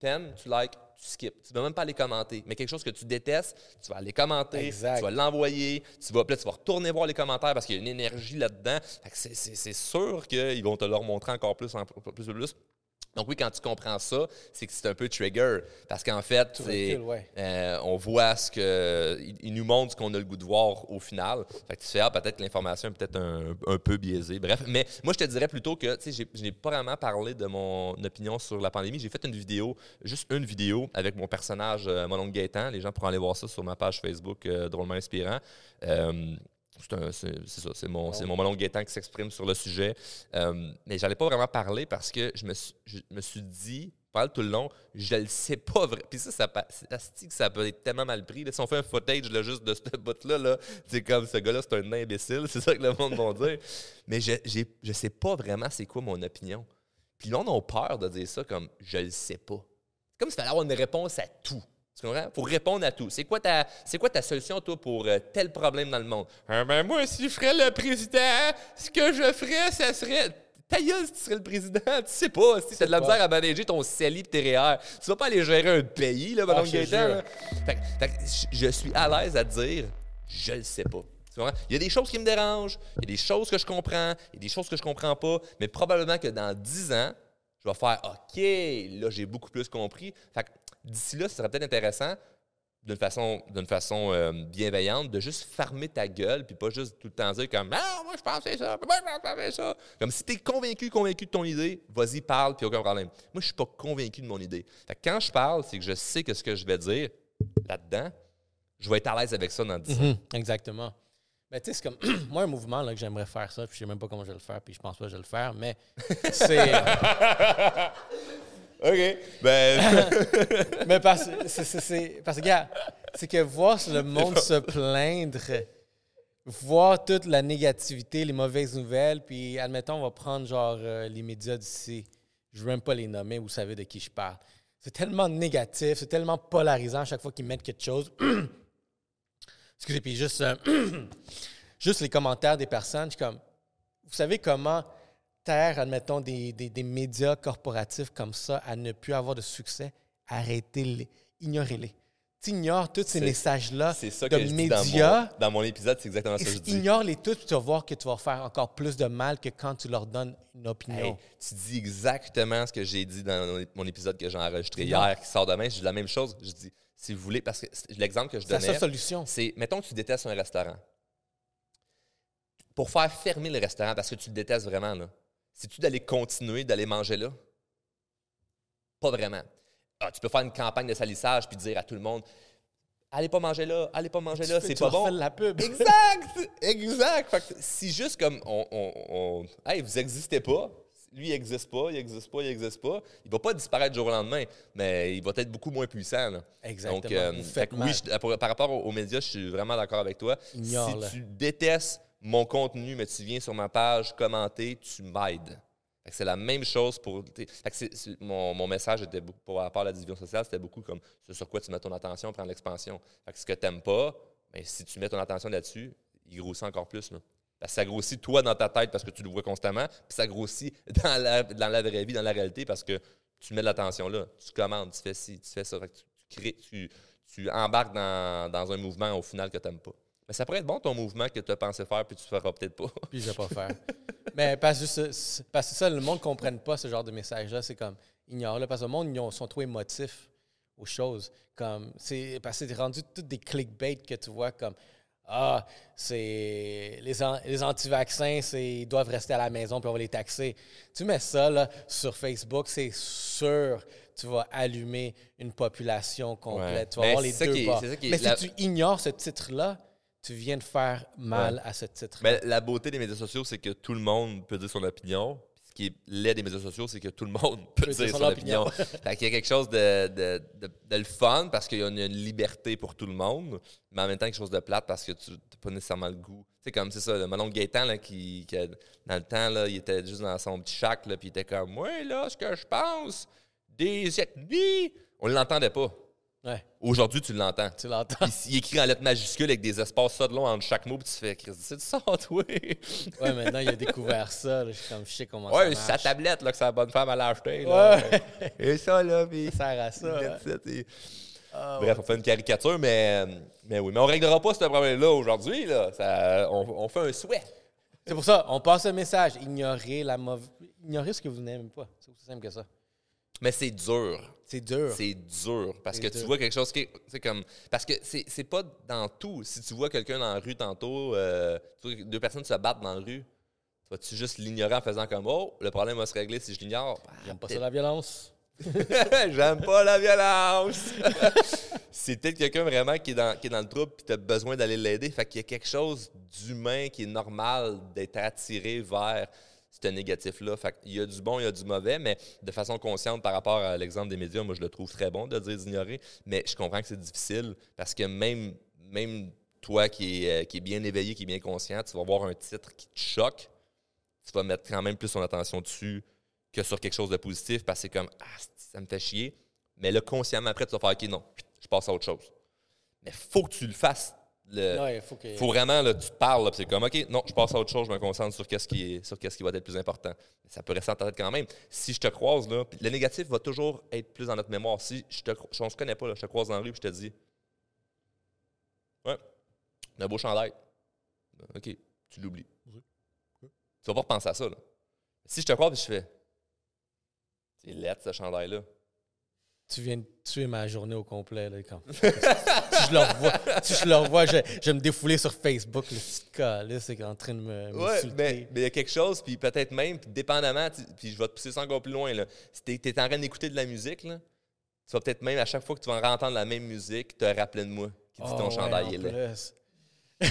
T'aimes, tu like, tu skips. Tu ne vas même pas les commenter. Mais quelque chose que tu détestes, tu vas les commenter, tu vas l'envoyer, tu vas, tu vas retourner voir les commentaires parce qu'il y a une énergie là-dedans. C'est sûr qu'ils vont te le remontrer encore plus, en, plus. Donc oui, quand tu comprends ça, c'est que c'est un peu trigger. Parce qu'en fait, euh, on voit ce que. Il, nous montre ce qu'on a le goût de voir au final. Fait que tu fais, ah, peut-être que l'information est peut-être un, peu biaisée. Bref, mais moi, je te dirais plutôt que, tu sais, je n'ai pas vraiment parlé de mon opinion sur la pandémie. J'ai fait une vidéo, juste une vidéo avec mon personnage, euh, mon oncle Gaétan. Les gens pourront aller voir ça sur ma page Facebook, euh, Drôlement Inspirant. C'est ça, c'est mon, mon Melon Gaétan qui s'exprime sur le sujet. Euh, mais j'allais pas vraiment parler parce que je me, je me suis dit, parle tout le long, je le sais pas vrai. Puis ça, ça, ça, ça peut être tellement mal pris. si on fait un footage là, juste de ce bout-là, -là, c'est comme ce gars-là, c'est un imbécile, c'est ça que le monde va dire. Mais je, je sais pas vraiment c'est quoi mon opinion. Puis là, on a peur de dire ça comme je le sais pas. C'est comme s'il fallait avoir une réponse à tout. Tu comprends? Pour répondre à tout. C'est quoi ta, c'est quoi ta solution, toi, pour euh, tel problème dans le monde? Ah, ben moi, si je ferais le président, ce que je ferais, ça serait. Ta gueule, si tu serais le président, tu sais pas. Si tu as de la misère à manager ton CELI et tes REER, tu vas pas aller gérer un pays, là, ah, Gaëtan, je suis à l'aise à dire, je le sais pas. Il y a des choses qui me dérangent, il y a des choses que je comprends, il y a des choses que je comprends pas, mais probablement que dans 10 ans, je vais faire OK, là, j'ai beaucoup plus compris. Fait d'ici là, ce serait peut-être intéressant, d'une façon, d'une façon euh, bienveillante, de juste fermer ta gueule, puis pas juste tout le temps dire comme Ah, moi je pensais ça, moi je pensais ça. Comme si tu es convaincu, convaincu de ton idée, vas-y, parle, puis aucun problème. Moi, je suis pas convaincu de mon idée. quand je parle, c'est que je sais que ce que je vais dire là-dedans, je vais être à l'aise avec ça dans 10 ans. Mhm, exactement. Mais tu sais, c'est comme moi un mouvement là, que j'aimerais faire ça, puis je sais même pas comment je vais le faire, puis je pense pas que je vais le faire, mais c'est. OK. Ben. mais parce, c'est, parce que, c'est que voir le monde se plaindre, voir toute la négativité, les mauvaises nouvelles, puis admettons, on va prendre genre euh, les médias d'ici. Je veux même pas les nommer, vous savez de qui je parle. C'est tellement négatif, c'est tellement polarisant à chaque fois qu'ils mettent quelque chose. Excusez, puis juste, euh, juste les commentaires des personnes, je suis comme, vous savez comment admettons, des, des, médias corporatifs comme ça à ne plus avoir de succès, arrêtez-les, ignorez-les. Tu ignores tous ces messages-là de médias. dans, mon, épisode, c'est exactement ça que je dis. Ignore-les tous, tu vas voir que tu vas faire encore plus de mal que quand tu leur donnes une opinion. tu dis exactement ce que j'ai dit dans mon épisode que j'ai enregistré hier, qui sort demain. Je dis la même chose. Je dis, si vous voulez, parce que l'exemple que je donnais. C'est la solution. C'est, mettons que tu détestes un restaurant. Pour faire fermer le restaurant parce que tu le détestes vraiment, là, c'est-tu d'aller continuer d'aller manger là? Pas vraiment. Ah, tu peux faire une campagne de salissage puis dire à tout le monde Allez pas manger là, allez pas manger là, c'est pas bon. la pub. Exact! exact! si juste comme on, on, Hey, vous existez pas, lui, il n'existe pas, il n'existe pas, il n'existe pas. Il ne va pas disparaître du jour au lendemain, mais il va être beaucoup moins puissant. Exactement. Donc, euh, oui, par rapport aux, médias, je suis vraiment d'accord avec toi. si tu détestes mon contenu, mais tu viens sur ma page commenter, tu m'aides. C'est la même chose pour. mon, message était beaucoup, pour rapport à la division sociale, c'était beaucoup comme ce sur quoi tu mets ton attention, prendre l'expansion. ce que tu n'aimes pas, mais ben, si tu mets ton attention là-dessus, il grossit encore plus. ça grossit toi dans ta tête parce que tu le vois constamment, puis ça grossit dans la, vraie vie, dans la réalité, parce que tu mets de l'attention là. Tu commandes, tu fais ci, tu fais ça. tu, crées, tu, tu embarques dans, dans, un mouvement au final que tu n'aimes pas. Mais ça pourrait être bon ton mouvement que tu as pensé faire, puis tu ne feras peut-être pas. Puis je vais pas faire. Mais parce que, parce que ça, le monde ne comprenne pas ce genre de message-là. C'est comme, ignore-le. Parce que le monde, ils ont- sont trop émotifs aux choses. Comme, c'est, parce que c'est rendu tout des clickbait que tu vois comme, ah, c'est les, an- les anti-vaccins, c'est, ils doivent rester à la maison puis on va les taxer. Tu mets ça là, sur Facebook, c'est sûr tu vas allumer une population complète. Tu vas Mais avoir les deux qui bords. Mais la- si tu ignores ce titre-là, tu viens de faire mal à ce titre. Mais la beauté des médias sociaux, c'est que tout le monde peut dire son opinion. Ce qui est laid des médias sociaux, c'est que tout le monde peut, dire, son, opinion. fait qu'il y a quelque chose de, de, de- de le fun parce qu'il y a une, une liberté pour tout le monde, mais en même temps quelque chose de plate parce que tu n'as pas nécessairement le goût. Sais, comme c'est ça, le Malon Gaétan, là, qui, qui a- dans le temps, là, il était juste dans son petit là, puis il était comme Moi, là, ce que je pense des ethnies, on ne l'entendait pas. Ouais, Aujourd'hui, tu l'entends. tu l'entends. Il écrit en lettres majuscules avec des espaces ça de long entre chaque mot, puis tu fais, Chris, c'est ça, toi? Ouais, maintenant, il a découvert ça. là. Je suis comme, je sais comment Ouais, ça sa marche. tablette là, que sa bonne femme a acheté. Là. Ouais. Et ça, là, puis. Ça sert à ça. hein. Ah, Bref, on fait une caricature, mais, mais oui. Mais on ne réglera pas ce problème-là aujourd'hui. Là. Ça, on, on fait un souhait. C'est pour ça, on passe un message. Ignorez la mauvaise. Ignorez ce que vous n'aimez pas. C'est aussi simple que ça. Mais c'est dur. C'est dur. C'est dur. Parce que tu vois quelque chose qui est. comme. Parce que c'est pas dans tout. Si tu vois quelqu'un dans la rue tantôt, euh, tu deux personnes se battent dans la rue, vas-tu juste l'ignorer en faisant comme Oh, le problème va se régler si je l'ignore? J'aime pas ça la violence. J'aime pas la violence. c'est peut-être quelqu'un vraiment qui est dans, qui est dans le trouble et tu as besoin d'aller l'aider. Fait qu'il y a quelque chose d'humain qui est normal d'être attiré vers ce négatif-là. Qu'il y a du bon, il y a du mauvais, mais de façon consciente par rapport à l'exemple des médias, moi je le trouve très bon de dire d'ignorer, mais je comprends que c'est difficile parce que même, même toi qui est, euh, qui bien éveillé, qui est bien conscient, tu vas voir un titre qui te choque, tu vas mettre quand même plus ton attention dessus que sur quelque chose de positif parce que c'est comme Ah, ça me fait chier. Mais là, consciemment, après, tu vas faire OK, non, je passe à autre chose. Mais faut que tu le fasses. Le, Ouais, faut que. faut vraiment, là, tu te parles, c'est comme OK, non, je passe à autre chose, je me concentre sur qu'est-ce qui, est, sur qu'est-ce qui va être plus important. Ça peut rester en ta tête quand même. Si je te croise, là, le négatif va toujours être plus dans notre mémoire. Si, je te, si on se connaît pas, là, je te croise dans la rue, puis je te dis Ouais, un beau chandail. OK, tu l'oublies. Tu vas pas repenser à ça. Là. Si je te croise, puis je fais C'est lettre, ce chandail-là. Tu viens de tuer ma journée au complet. Là, quand... si je le revois, si je, le revois je, je vais me défouler sur Facebook. Le petit cas, là, c'est en train de me. Ouais, mais mais il y a quelque chose, puis peut-être même, puis dépendamment, puis je vais te pousser ça encore plus loin. Là. Si tu es, en train d'écouter de la musique, là, tu vas peut-être même, à chaque fois que tu vas entendre la même musique, te rappeler de moi qui dit Oh, ton ouais, chandail est là.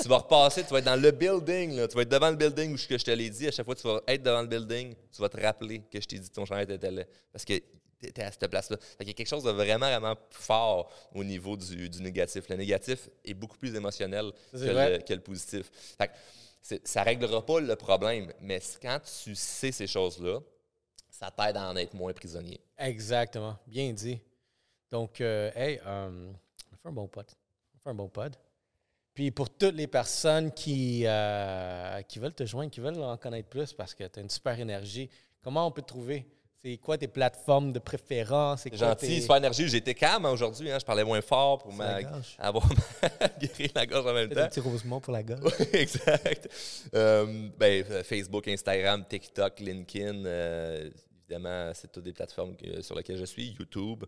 Tu vas repasser, tu vas être dans le building, là, tu vas être devant le building où je, que je te l'ai dit. À chaque fois que tu vas être devant le building, tu vas te rappeler que je t'ai dit que ton chandail était là. Parce que tu étais à cette place-là. Qu'il y a quelque chose de vraiment, vraiment fort au niveau du, du négatif. Le négatif est beaucoup plus émotionnel que le, que le positif. Fait que ça ne réglera pas le problème, mais quand tu sais ces choses-là, ça t'aide à en être moins prisonnier. Exactement. Bien dit. Donc, euh, hey, euh, on fait un bon pod. On fait un bon pod. Puis pour toutes les personnes qui, euh, qui veulent te joindre, qui veulent en connaître plus parce que tu as une super énergie, comment on peut te trouver? C'est quoi tes plateformes de préférence? C'est gentil, tes- super énergie. J'étais calme hein, aujourd'hui, hein, je parlais moins fort pour ma- avoir guéri la gorge en même Peut-être un temps. petit rosemont pour la gorge. Exact. Euh, ben, euh, Facebook, Instagram, TikTok, LinkedIn, euh, évidemment, c'est toutes des plateformes que- sur lesquelles je suis. YouTube.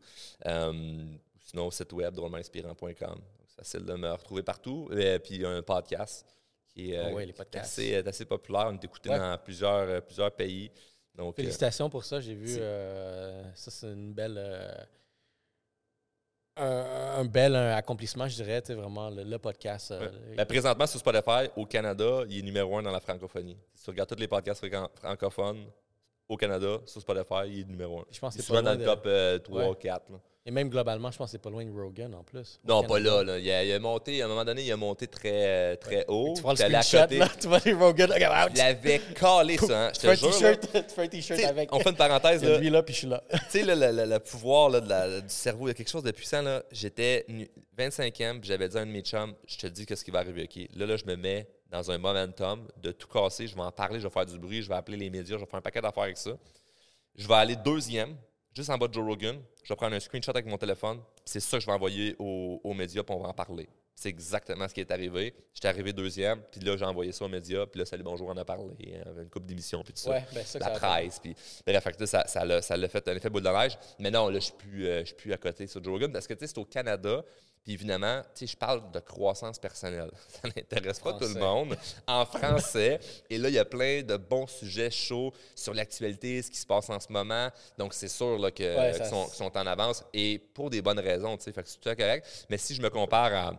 Euh, sinon, site web, drôlementinspirant.com. C'est facile de me retrouver partout. Et puis, il y a un podcast qui est, Ah ouais, les qui est podcasts. assez, populaire. On est écouté Ouais. dans plusieurs, plusieurs pays. Donc, euh, Félicitations pour ça. J'ai vu euh, ça, c'est une belle. euh, un, un bel accomplissement, je dirais, vraiment, le, le podcast. euh, Ouais. Ben, présentement, sur Spotify, au Canada, il est numéro un dans la francophonie. Si tu regardes tous les podcasts fran- francophones au Canada, sur Spotify, il est numéro un. je pense que est c'est pas souvent dans le top euh, 3 Ouais. 4. là. Et même globalement, je pense que c'est pas loin de Rogan en plus. Non, pas là. là. Il, a, il a monté, à un moment donné, il a monté très, très haut. Tu prends le screenshot, là, tu vois les Rogan, regarde, Il avait calé ça, hein, je te jure. tu fais un t-shirt avec. On fait une parenthèse. Là. lui là, puis je suis là. Tu sais, là, le, le- le pouvoir là, de la- du cerveau, il y a quelque chose de puissant. là. J'étais nu- 25e, puis j'avais dit à un de mes chums, je te dis qu'est-ce qui va arriver. OK, Là, là, je me mets dans un momentum de tout casser. Je vais en parler, je vais faire du bruit, je vais appeler les médias, je vais faire un paquet d'affaires avec ça. Je vais aller deuxième, juste en bas de Joe Rogan. Je vais prendre un screenshot avec mon téléphone. puis C'est ça que je vais envoyer aux, aux médias, puis on va en parler. C'est exactement ce qui est arrivé. J'étais arrivé deuxième, puis là, j'ai envoyé ça aux médias, puis là, Salut Bonjour en a parlé, avait une coupe d'émissions, puis tout ça. Ben ça, la ça presse, puis bref, ça, ça, l'a, ça l'a fait un effet boule de neige. Mais non, là, je plus, euh, suis plus à côté sur Joe Rogan, parce que, tu sais, c'est au Canada, puis évidemment, tu sais, je parle de croissance personnelle. Ça n'intéresse pas tout le monde en français. Et là, il y a plein de bons sujets chauds sur l'actualité, ce qui se passe en ce moment. Donc, c'est sûr là, que, Ouais, ça- qu'ils sont, en avance et pour des bonnes raisons, tu sais. Fait que c'est tout à fait correct. Mais si je me compare à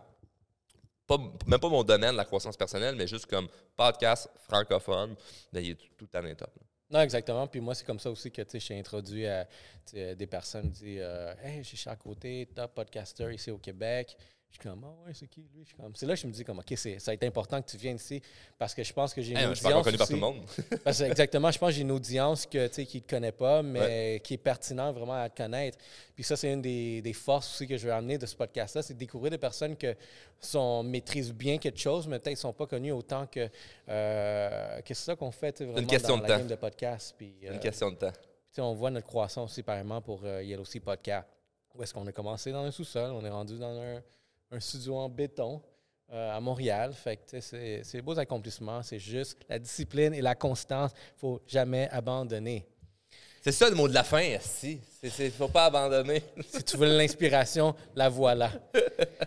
pas, même pas mon domaine, la croissance personnelle, mais juste comme podcast francophone, ben, il est tout, tout les top. là. Non, exactement. Puis moi, c'est comme ça aussi que je suis introduit à des personnes qui disent euh, Hey, je suis à côté, top podcaster ici au Québec. Je suis comme, ah ouais, c'est qui lui? Je suis comme, c'est là que je me dis, comme, OK, c'est, ça a été important que tu viennes ici parce que je pense que j'ai une Hey, je suis pas audience. connu par tout le monde. Parce que exactement, je pense que j'ai une audience que, qui ne te connaît pas, mais qui est pertinent vraiment à te connaître. Puis ça, c'est une des, des forces aussi que je veux amener de ce podcast-là, c'est de découvrir des personnes sont, maîtrisent bien quelque chose, mais peut-être ne sont pas connues autant que, euh, que c'est ça qu'on fait, vraiment question dans de la temps. game de podcast. Puis, euh, une question de temps. on voit notre croissance aussi, apparemment, pour euh, Yellow Sea Podcast. Où est-ce qu'on a commencé dans un sous-sol? On est rendu dans un, un studio en béton euh, à Montréal. Fait que, c'est, c'est des beaux accomplissements. C'est juste la discipline et la constance. Il faut jamais abandonner. C'est ça le mot de la fin, si. Il ne faut pas abandonner. Si tu veux l'inspiration, la voilà.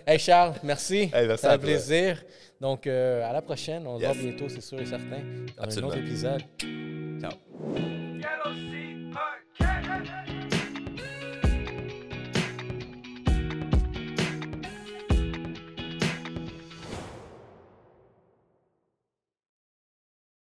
Hey Charles, merci. Hey, merci un toi. plaisir. Donc, euh, à la prochaine. On se Yes. voit bientôt, c'est sûr et certain, dans Absolument. un autre épisode. Ciao.